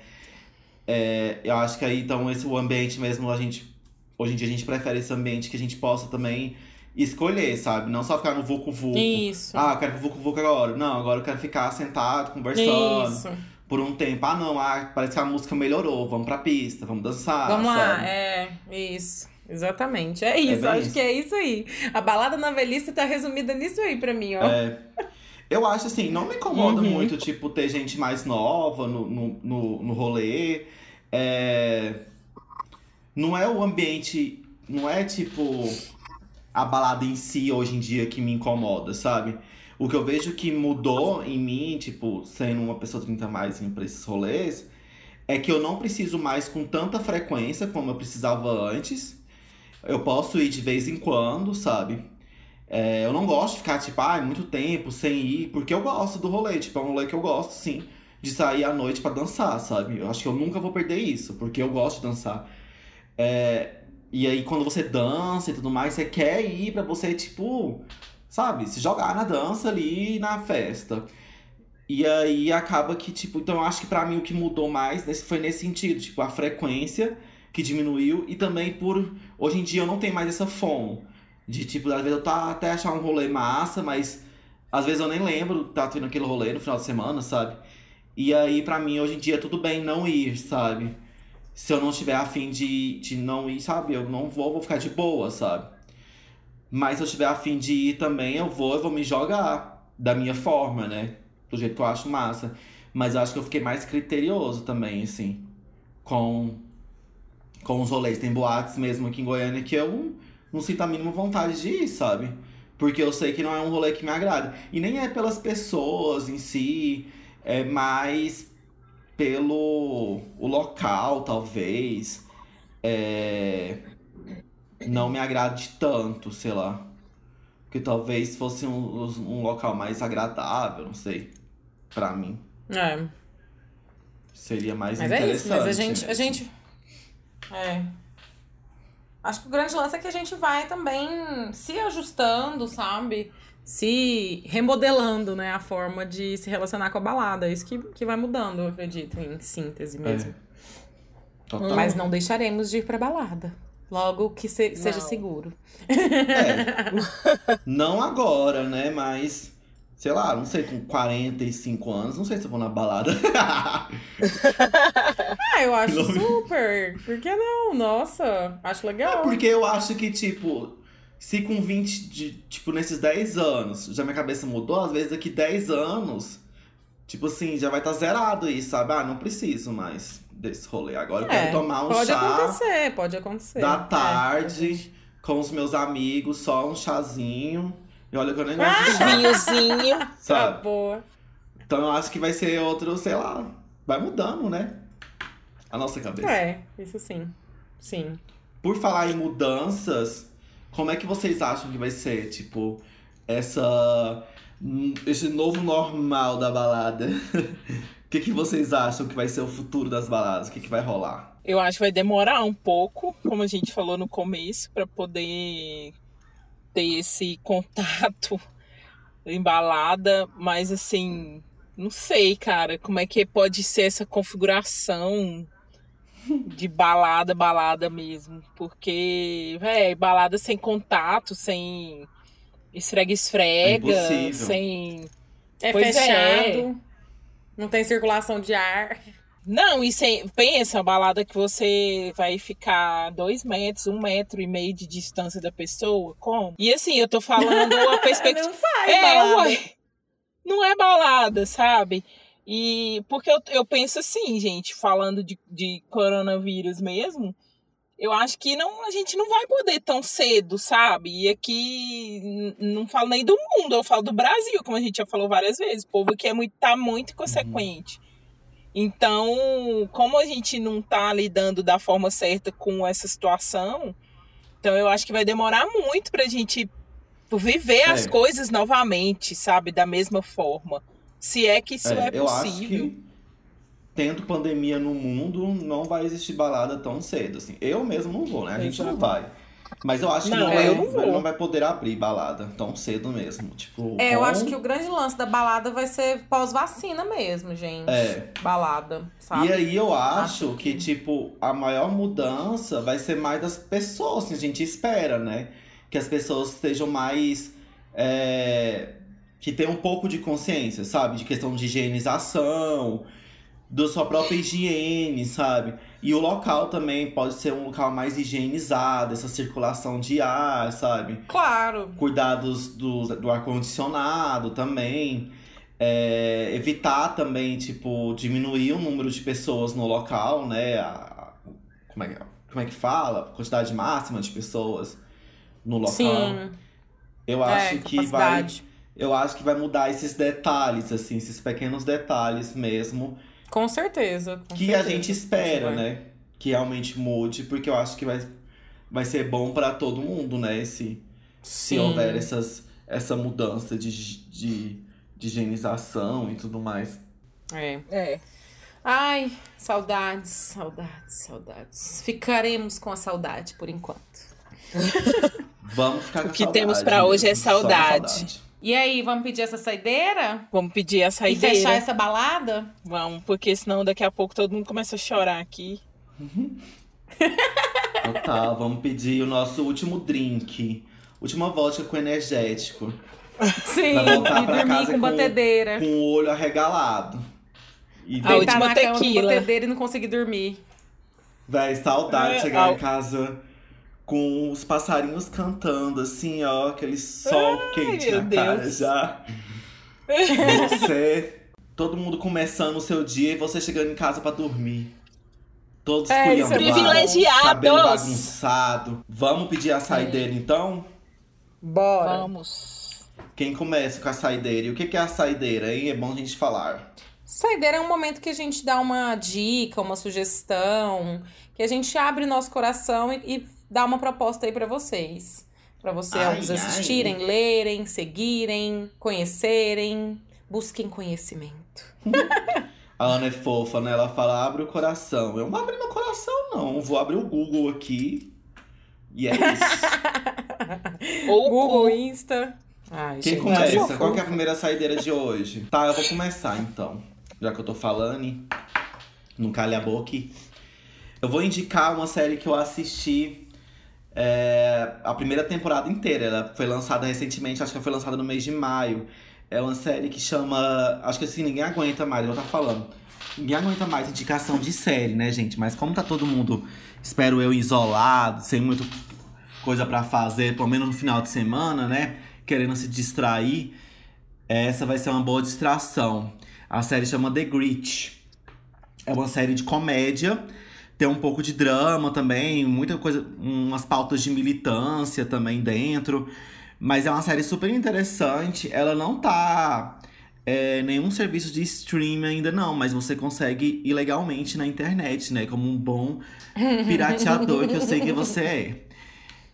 É, eu acho que aí, então, esse o ambiente mesmo, a gente. Hoje em dia a gente prefere esse ambiente que a gente possa também escolher, sabe? Não só ficar no vucu vucu.
Isso.
Ah, eu quero pro vucu vucu agora. Não, agora eu quero ficar sentado, conversando
Isso.
por um tempo. Ah, não, ah, parece que a música melhorou. Vamos pra pista, vamos dançar.
Vamos lá,
sabe?
é, isso. Exatamente, é isso.
bem
acho
isso.
que é isso aí. A balada na velhice tá resumida nisso aí pra mim, ó.
É. Eu acho assim, não me incomoda
Uhum.
muito, tipo, ter gente mais nova no, no, no, no rolê. É... Não é o ambiente. Não é tipo a balada em si hoje em dia que me incomoda, sabe? O que eu vejo que mudou em mim, tipo, sendo uma pessoa 30 a mais indo pra esses rolês, é que eu não preciso mais com tanta frequência como eu precisava antes. Eu posso ir de vez em quando, sabe? É, eu não gosto de ficar, tipo, ah, muito tempo sem ir, porque eu gosto do rolê. Tipo, é um rolê que eu gosto, sim, de sair à noite pra dançar, sabe? Eu acho que eu nunca vou perder isso, porque eu gosto de dançar. É, e aí, quando você dança e tudo mais, você quer ir pra você, tipo, sabe, se jogar na dança ali na festa. E aí acaba que, tipo, então eu acho que pra mim o que mudou mais nesse, foi nesse sentido, tipo, a frequência que diminuiu e também por. Hoje em dia eu não tenho mais essa fome. De tipo, às vezes eu tá até achar um rolê massa, mas às vezes eu nem lembro tá tendo aquele rolê no final de semana, sabe? E aí, pra mim, hoje em dia, tudo bem não ir, sabe? Se eu não tiver afim de, de não ir, sabe? Eu não vou, vou ficar de boa, sabe? Mas se eu tiver afim de ir também, eu vou, eu vou me jogar da minha forma, né? Do jeito que eu acho massa. Mas eu acho que eu fiquei mais criterioso também, assim, com, com os rolês. Tem boates mesmo aqui em Goiânia que eu não sinto a mínima vontade de ir, sabe? Porque eu sei que não é um rolê que me agrada. E nem é pelas pessoas em si, é mais pelo o local, talvez. É, não me agrade tanto, sei lá. Que talvez fosse um, um local mais agradável, não sei. Pra mim.
É.
Seria mais
Mas é
interessante.
isso, mas a gente, a gente. É. Acho que o grande lance é que a gente vai também se ajustando, sabe? Se remodelando, né? A forma de se relacionar com a balada. É isso que, que vai mudando, eu acredito, em síntese mesmo.
Total.
Mas não deixaremos de ir pra balada. Logo que se- seja
Não.
seguro.
É. *laughs* não agora, né? Mas, sei lá, não sei, com 45 anos, não sei se eu vou na balada. *laughs*
Ah, eu acho *laughs* super. Por que não? Nossa, acho legal.
É porque eu acho que, tipo, se com 20, de, tipo, nesses 10 anos, já minha cabeça mudou, às vezes daqui 10 anos, tipo assim, já vai estar zerado aí, sabe? Ah, não preciso mais desse rolê. Agora eu
É,
quero tomar um
pode
chá
acontecer, pode acontecer.
da
É,
tarde com os meus amigos, só um chazinho. E olha que eu nem gosto de chá,
Vinhozinho.
Tá
sabe?
boa.
Então eu acho que vai ser outro, sei lá, vai mudando, né? A nossa cabeça.
É, isso sim. Sim.
Por falar em mudanças, como é que vocês acham que vai ser, tipo, essa hum, esse novo normal da balada? *laughs* O que, que vocês acham que vai ser o futuro das baladas? O que, que vai rolar?
Eu acho que vai demorar um pouco, como a gente falou no começo, para poder ter esse *laughs* contato embalada, mas assim, não sei, cara, como é que pode ser essa configuração de balada, balada mesmo, porque, véi, balada sem contato, sem esfrega-esfrega,
É
sem
É
Pois é.
fechado. Não tem circulação de ar.
Não, e sem, pensa, a balada que você vai ficar dois metros, um metro e meio de distância da pessoa, como? E assim, eu tô falando *laughs* a perspectiva.
Não faz
é,
balada.
ué, não é balada, sabe? E porque eu, eu penso assim, gente, falando de, de coronavírus mesmo, eu acho que não, a gente não vai poder tão cedo, sabe? E aqui não falo nem do mundo, eu falo do Brasil, como a gente já falou várias vezes. O povo aqui é muito, tá muito inconsequente. Então, como a gente não tá lidando da forma certa com essa situação, então eu acho que vai demorar muito pra gente viver as
É.
coisas novamente, sabe? Da mesma forma. Se é que isso é,
eu acho
possível.
que tendo pandemia no mundo, não vai existir balada tão cedo, assim. Eu mesmo não vou, né? A gente não vai. Mas eu acho que
Não,
não, vai,
eu não vou.
não vai poder abrir balada tão cedo mesmo. Tipo,
É, eu
com-
acho que o grande lance da balada vai ser pós-vacina mesmo, gente.
É.
Balada, sabe?
E aí eu acho
Acho
que,
que-
tipo, a maior mudança vai ser mais das pessoas, assim, a gente espera, né? Que as pessoas estejam mais. é, que tenham um pouco de consciência, sabe? De questão de higienização. da sua própria higiene, sabe? E o local também pode ser um local mais higienizado, essa circulação de ar, sabe?
Claro.
Cuidados do, do ar-condicionado também. É, evitar também, tipo, diminuir o número de pessoas no local, né? A- como, é, que- como é que fala? Quantidade máxima de pessoas no local.
Sim.
Eu
é,
acho que vai. Eu acho que vai mudar esses detalhes, assim, esses pequenos detalhes mesmo.
Com certeza. com
que
certeza.
a gente espera, né? Que realmente mude, porque eu acho que vai, vai ser bom pra todo mundo, né? Se, se houver essas, essa mudança de, de, de higienização e tudo mais.
É.
É.
Ai, saudades, saudades, saudades. Ficaremos com a saudade por enquanto.
Vamos ficar *laughs* com
O que
saudade
temos pra hoje é saudade.
E aí, vamos pedir essa saideira?
Vamos pedir a
E
saideira.
fechar essa balada?
Vamos, porque senão daqui a pouco todo mundo começa a chorar aqui.
Total, vamos pedir o nosso último drink. Última vodka com energético.
Sim,
Pra voltar
e
pra
dormir
casa
com batedeira.
Com o olho arregalado. E
A
Deitar
última
na cama com
tequila.
batedeira e não conseguir dormir.
Véi, saudade de
É,
chegar
ao-
em casa com os passarinhos cantando, assim, ó, aquele sol quente
meu
na cara
Deus.
já. *laughs* Você, todo mundo começando o seu dia e você chegando em casa pra dormir. Todos
É, é
Privilegiados.
cabelo bagunçado. Vamos pedir a saideira, então?
Bora.
Vamos.
Quem começa com a saideira? E o que que é a saideira, hein? É bom a gente falar.
Saideira é um momento que a gente dá uma dica, uma sugestão, que a gente abre o nosso coração e, e dá uma proposta aí pra vocês. Pra vocês
Ai,
assistirem, lerem, seguirem, conhecerem, busquem conhecimento. *laughs*
A Ana é fofa, né? Ela fala, abre o coração. Eu não abri meu coração, não. Vou abrir o Google aqui. E é isso. *laughs*
Ou
Google. Insta. Ai,
Quem
gente.
começa? Qual que é a primeira saideira de hoje? Tá, eu vou começar então. Já que eu tô falando, não calha a boca. Eu vou indicar uma série que eu assisti é, a primeira temporada inteira. Ela foi lançada recentemente, acho que foi lançada no mês de maio. É uma série que chama. Acho que assim, ninguém aguenta mais, eu tô falando. Ninguém aguenta mais indicação de série, né, gente? Mas como tá todo mundo, espero eu, isolado, sem muita coisa pra fazer, pelo menos no final de semana, né? Querendo se distrair, essa vai ser uma boa distração. A série chama The Grit. É uma série de comédia. Tem um pouco de drama também, muita coisa, umas pautas de militância também dentro. Mas é uma série super interessante. Ela não tá é, nenhum serviço de streaming ainda não, mas você consegue ilegalmente na internet, né? Como um bom *laughs* pirateador que eu sei que você é.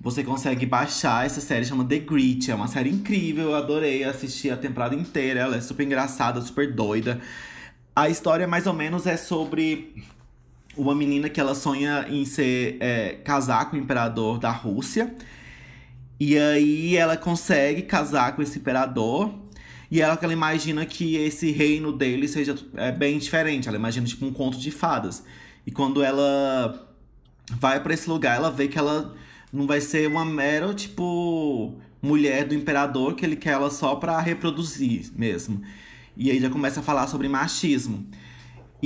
Você consegue baixar essa série, chama The Grit. É uma série incrível, eu adorei assistir a temporada inteira. Ela é super engraçada, super doida. A história, mais ou menos, é sobre uma menina que ela sonha em ser é, casar com o imperador da Rússia. E aí ela consegue casar com esse imperador. E ela, ela imagina que esse reino dele seja é, bem diferente. Ela imagina tipo um conto de fadas. E quando ela vai pra esse lugar, ela vê que ela não vai ser uma mera, tipo, mulher do imperador, que ele quer ela só pra reproduzir mesmo. E aí já começa a falar sobre machismo.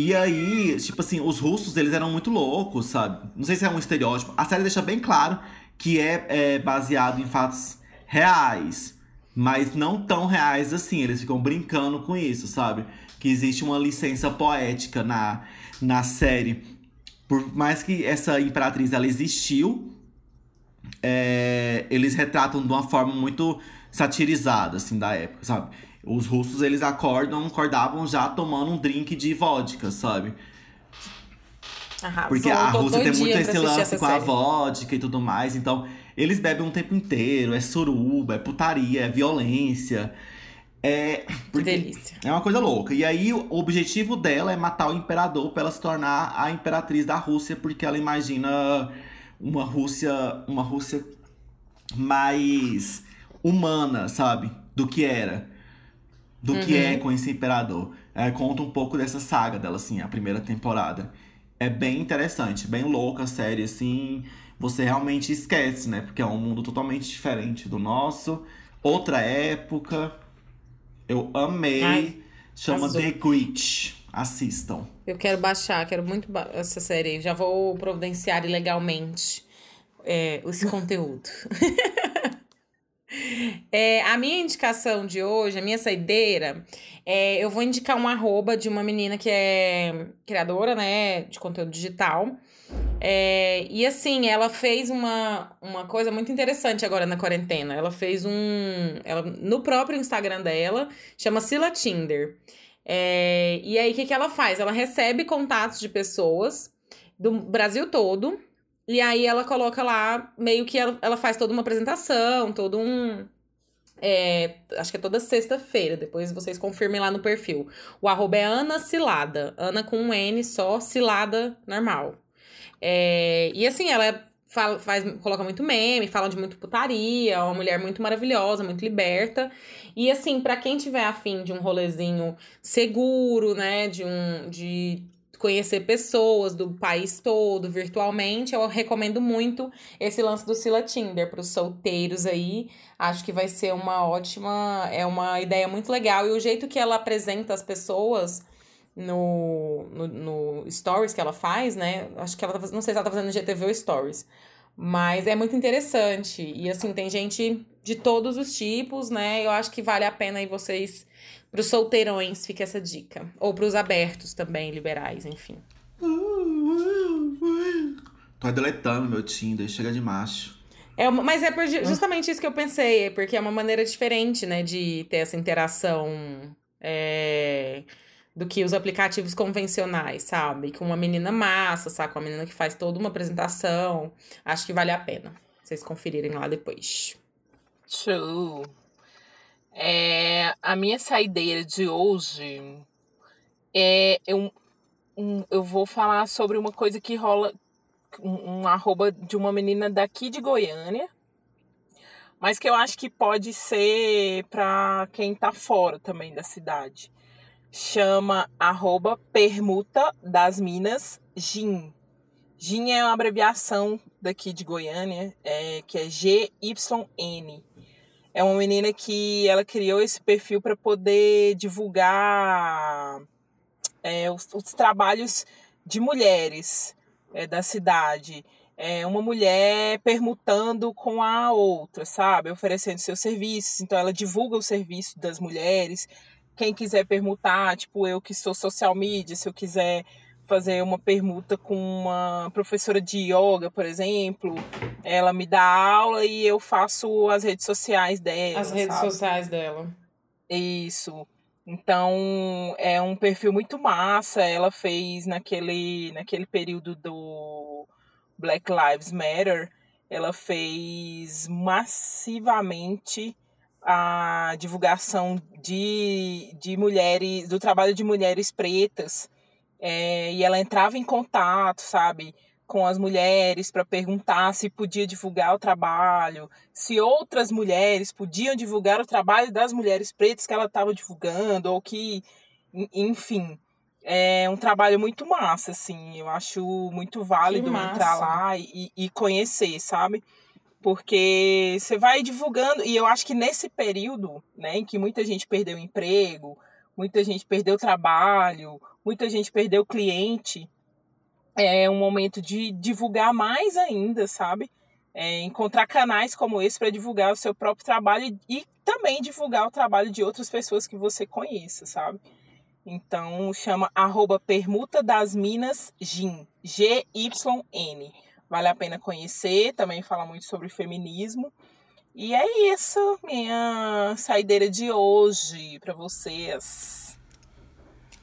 E aí, tipo assim, os russos, eles eram muito loucos, sabe? Não sei se é um estereótipo. A série deixa bem claro que é, é baseado em fatos reais. Mas não tão reais assim. Eles ficam brincando com isso, sabe? Que existe uma licença poética na, na série. Por mais que essa imperatriz, ela existiu, é, eles retratam de uma forma muito satirizada, assim, da época, sabe? Os russos, eles acordam, acordavam já tomando um drink de vodka, sabe?
Arrasou,
Porque a Rússia tem muito esse lance com a
série.
vodka e tudo mais. Então, eles bebem um tempo inteiro. É suruba, é putaria, é violência. É.
Que delícia.
é uma coisa louca. E aí, o objetivo dela é matar o imperador pra ela se tornar a imperatriz da Rússia, porque ela imagina uma Rússia. Uma Rússia mais humana, sabe? Do que era. Do que
Uhum.
é com esse imperador. É, conta um pouco dessa saga dela, assim, a primeira temporada. É bem interessante, bem louca a série, assim. Você realmente esquece, né? Porque é um mundo totalmente diferente do nosso. Outra época. Eu amei.
Ai,
Chama
arrasou.
The Grit. Assistam.
Eu quero baixar, quero muito ba essa série. Já vou providenciar ilegalmente é, esse *laughs* conteúdo. *laughs* é, a minha indicação de hoje, a minha saideira, é, eu vou indicar um arroba de uma menina que é criadora, né, de conteúdo digital. É, e assim, ela fez uma, uma coisa muito interessante agora na quarentena. Ela fez um. Ela, no próprio Instagram dela, chama Sila Tinder. É, e aí, o que, que ela faz? Ela recebe contatos de pessoas do Brasil todo. E aí ela coloca lá, meio que ela, ela faz toda uma apresentação, todo um. É, acho que é toda sexta-feira, depois vocês confirmem lá no perfil. O arroba é Ana Cilada. Ana com um N só, Cilada normal. É, e assim, ela fala, faz, coloca muito meme, fala de muito putaria, é uma mulher muito maravilhosa, muito liberta. E assim, para quem tiver afim de um rolezinho seguro, né, de um de conhecer pessoas do país todo virtualmente, eu recomendo muito esse lance do Sila Tinder para os solteiros aí. Acho que vai ser uma ótima, é uma ideia muito legal e o jeito que ela apresenta as pessoas no, no, no, stories que ela faz, né? Acho que ela tá, não sei se ela tá fazendo GTV ou stories. Mas é muito interessante. E assim, tem gente de todos os tipos, né? Eu acho que vale a pena aí vocês. Para os solteirões, fica essa dica. Ou para os abertos também, liberais, enfim.
Tô deletando meu Tinder, chega de macho.
É uma, mas é por, justamente isso que eu pensei, porque é uma maneira diferente, né, de ter essa interação. É do que os aplicativos convencionais, sabe? Com uma menina massa, sabe? Com uma menina que faz toda uma apresentação. Acho que vale a pena vocês conferirem lá depois.
Show! É, a minha saideira de hoje é eu, um, eu vou falar sobre uma coisa que rola um, um arroba de uma menina daqui de Goiânia, mas que eu acho que pode ser para quem tá fora também da cidade chama arroba permuta das minas GIN. GIN é uma abreviação daqui de Goiânia, é, que é GYN. É uma menina que ela criou esse perfil para poder divulgar é, os, os, trabalhos de mulheres é, da cidade. É uma mulher permutando com a outra, sabe? Oferecendo seus serviços. Então ela divulga o serviço das mulheres, quem quiser permutar, tipo eu que sou social media, se eu quiser fazer uma permuta com uma professora de yoga, por exemplo, ela me dá aula e eu faço as redes sociais dela.
As redes
sabe?
sociais dela.
Isso. Então, é um perfil muito massa. Ela fez naquele, naquele período do Black Lives Matter, ela fez massivamente a divulgação de, de mulheres, do trabalho de mulheres pretas, é, e ela entrava em contato, sabe, com as mulheres para perguntar se podia divulgar o trabalho, se outras mulheres podiam divulgar o trabalho das mulheres pretas que ela estava divulgando, ou que, enfim, é um trabalho muito massa, assim, eu acho muito válido entrar lá e, e conhecer, sabe? porque você vai divulgando e eu acho que nesse período, né, em que muita gente perdeu emprego, muita gente perdeu trabalho, muita gente perdeu cliente, é um momento de divulgar mais ainda, sabe? É, encontrar canais como esse para divulgar o seu próprio trabalho e também divulgar o trabalho de outras pessoas que você conheça, sabe? Então chama arroba permuta das minas GYN, G-Y-N. Vale a pena conhecer, também fala muito sobre feminismo. E é isso, minha saideira de hoje para vocês.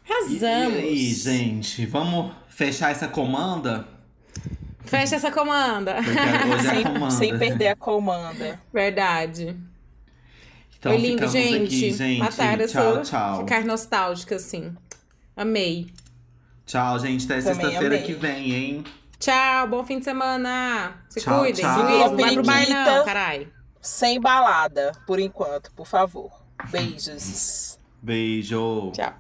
Arrasamos!
E aí, gente, vamos fechar essa comanda?
Fecha essa comanda.
Hoje é a comanda.
Sem, sem perder a comanda.
Verdade.
Então,
Foi lindo, gente.
Aqui, gente.
Matar
tchau, tchau.
Ficar nostálgica, assim. Amei.
Tchau, gente. Até sexta-feira que vem, hein?
Tchau, bom fim de semana. Se
Tchau,
cuidem.
tchau.
Não vai pro bar não, carai.
Sem balada, por enquanto, por favor. Beijos.
Beijo.
Tchau.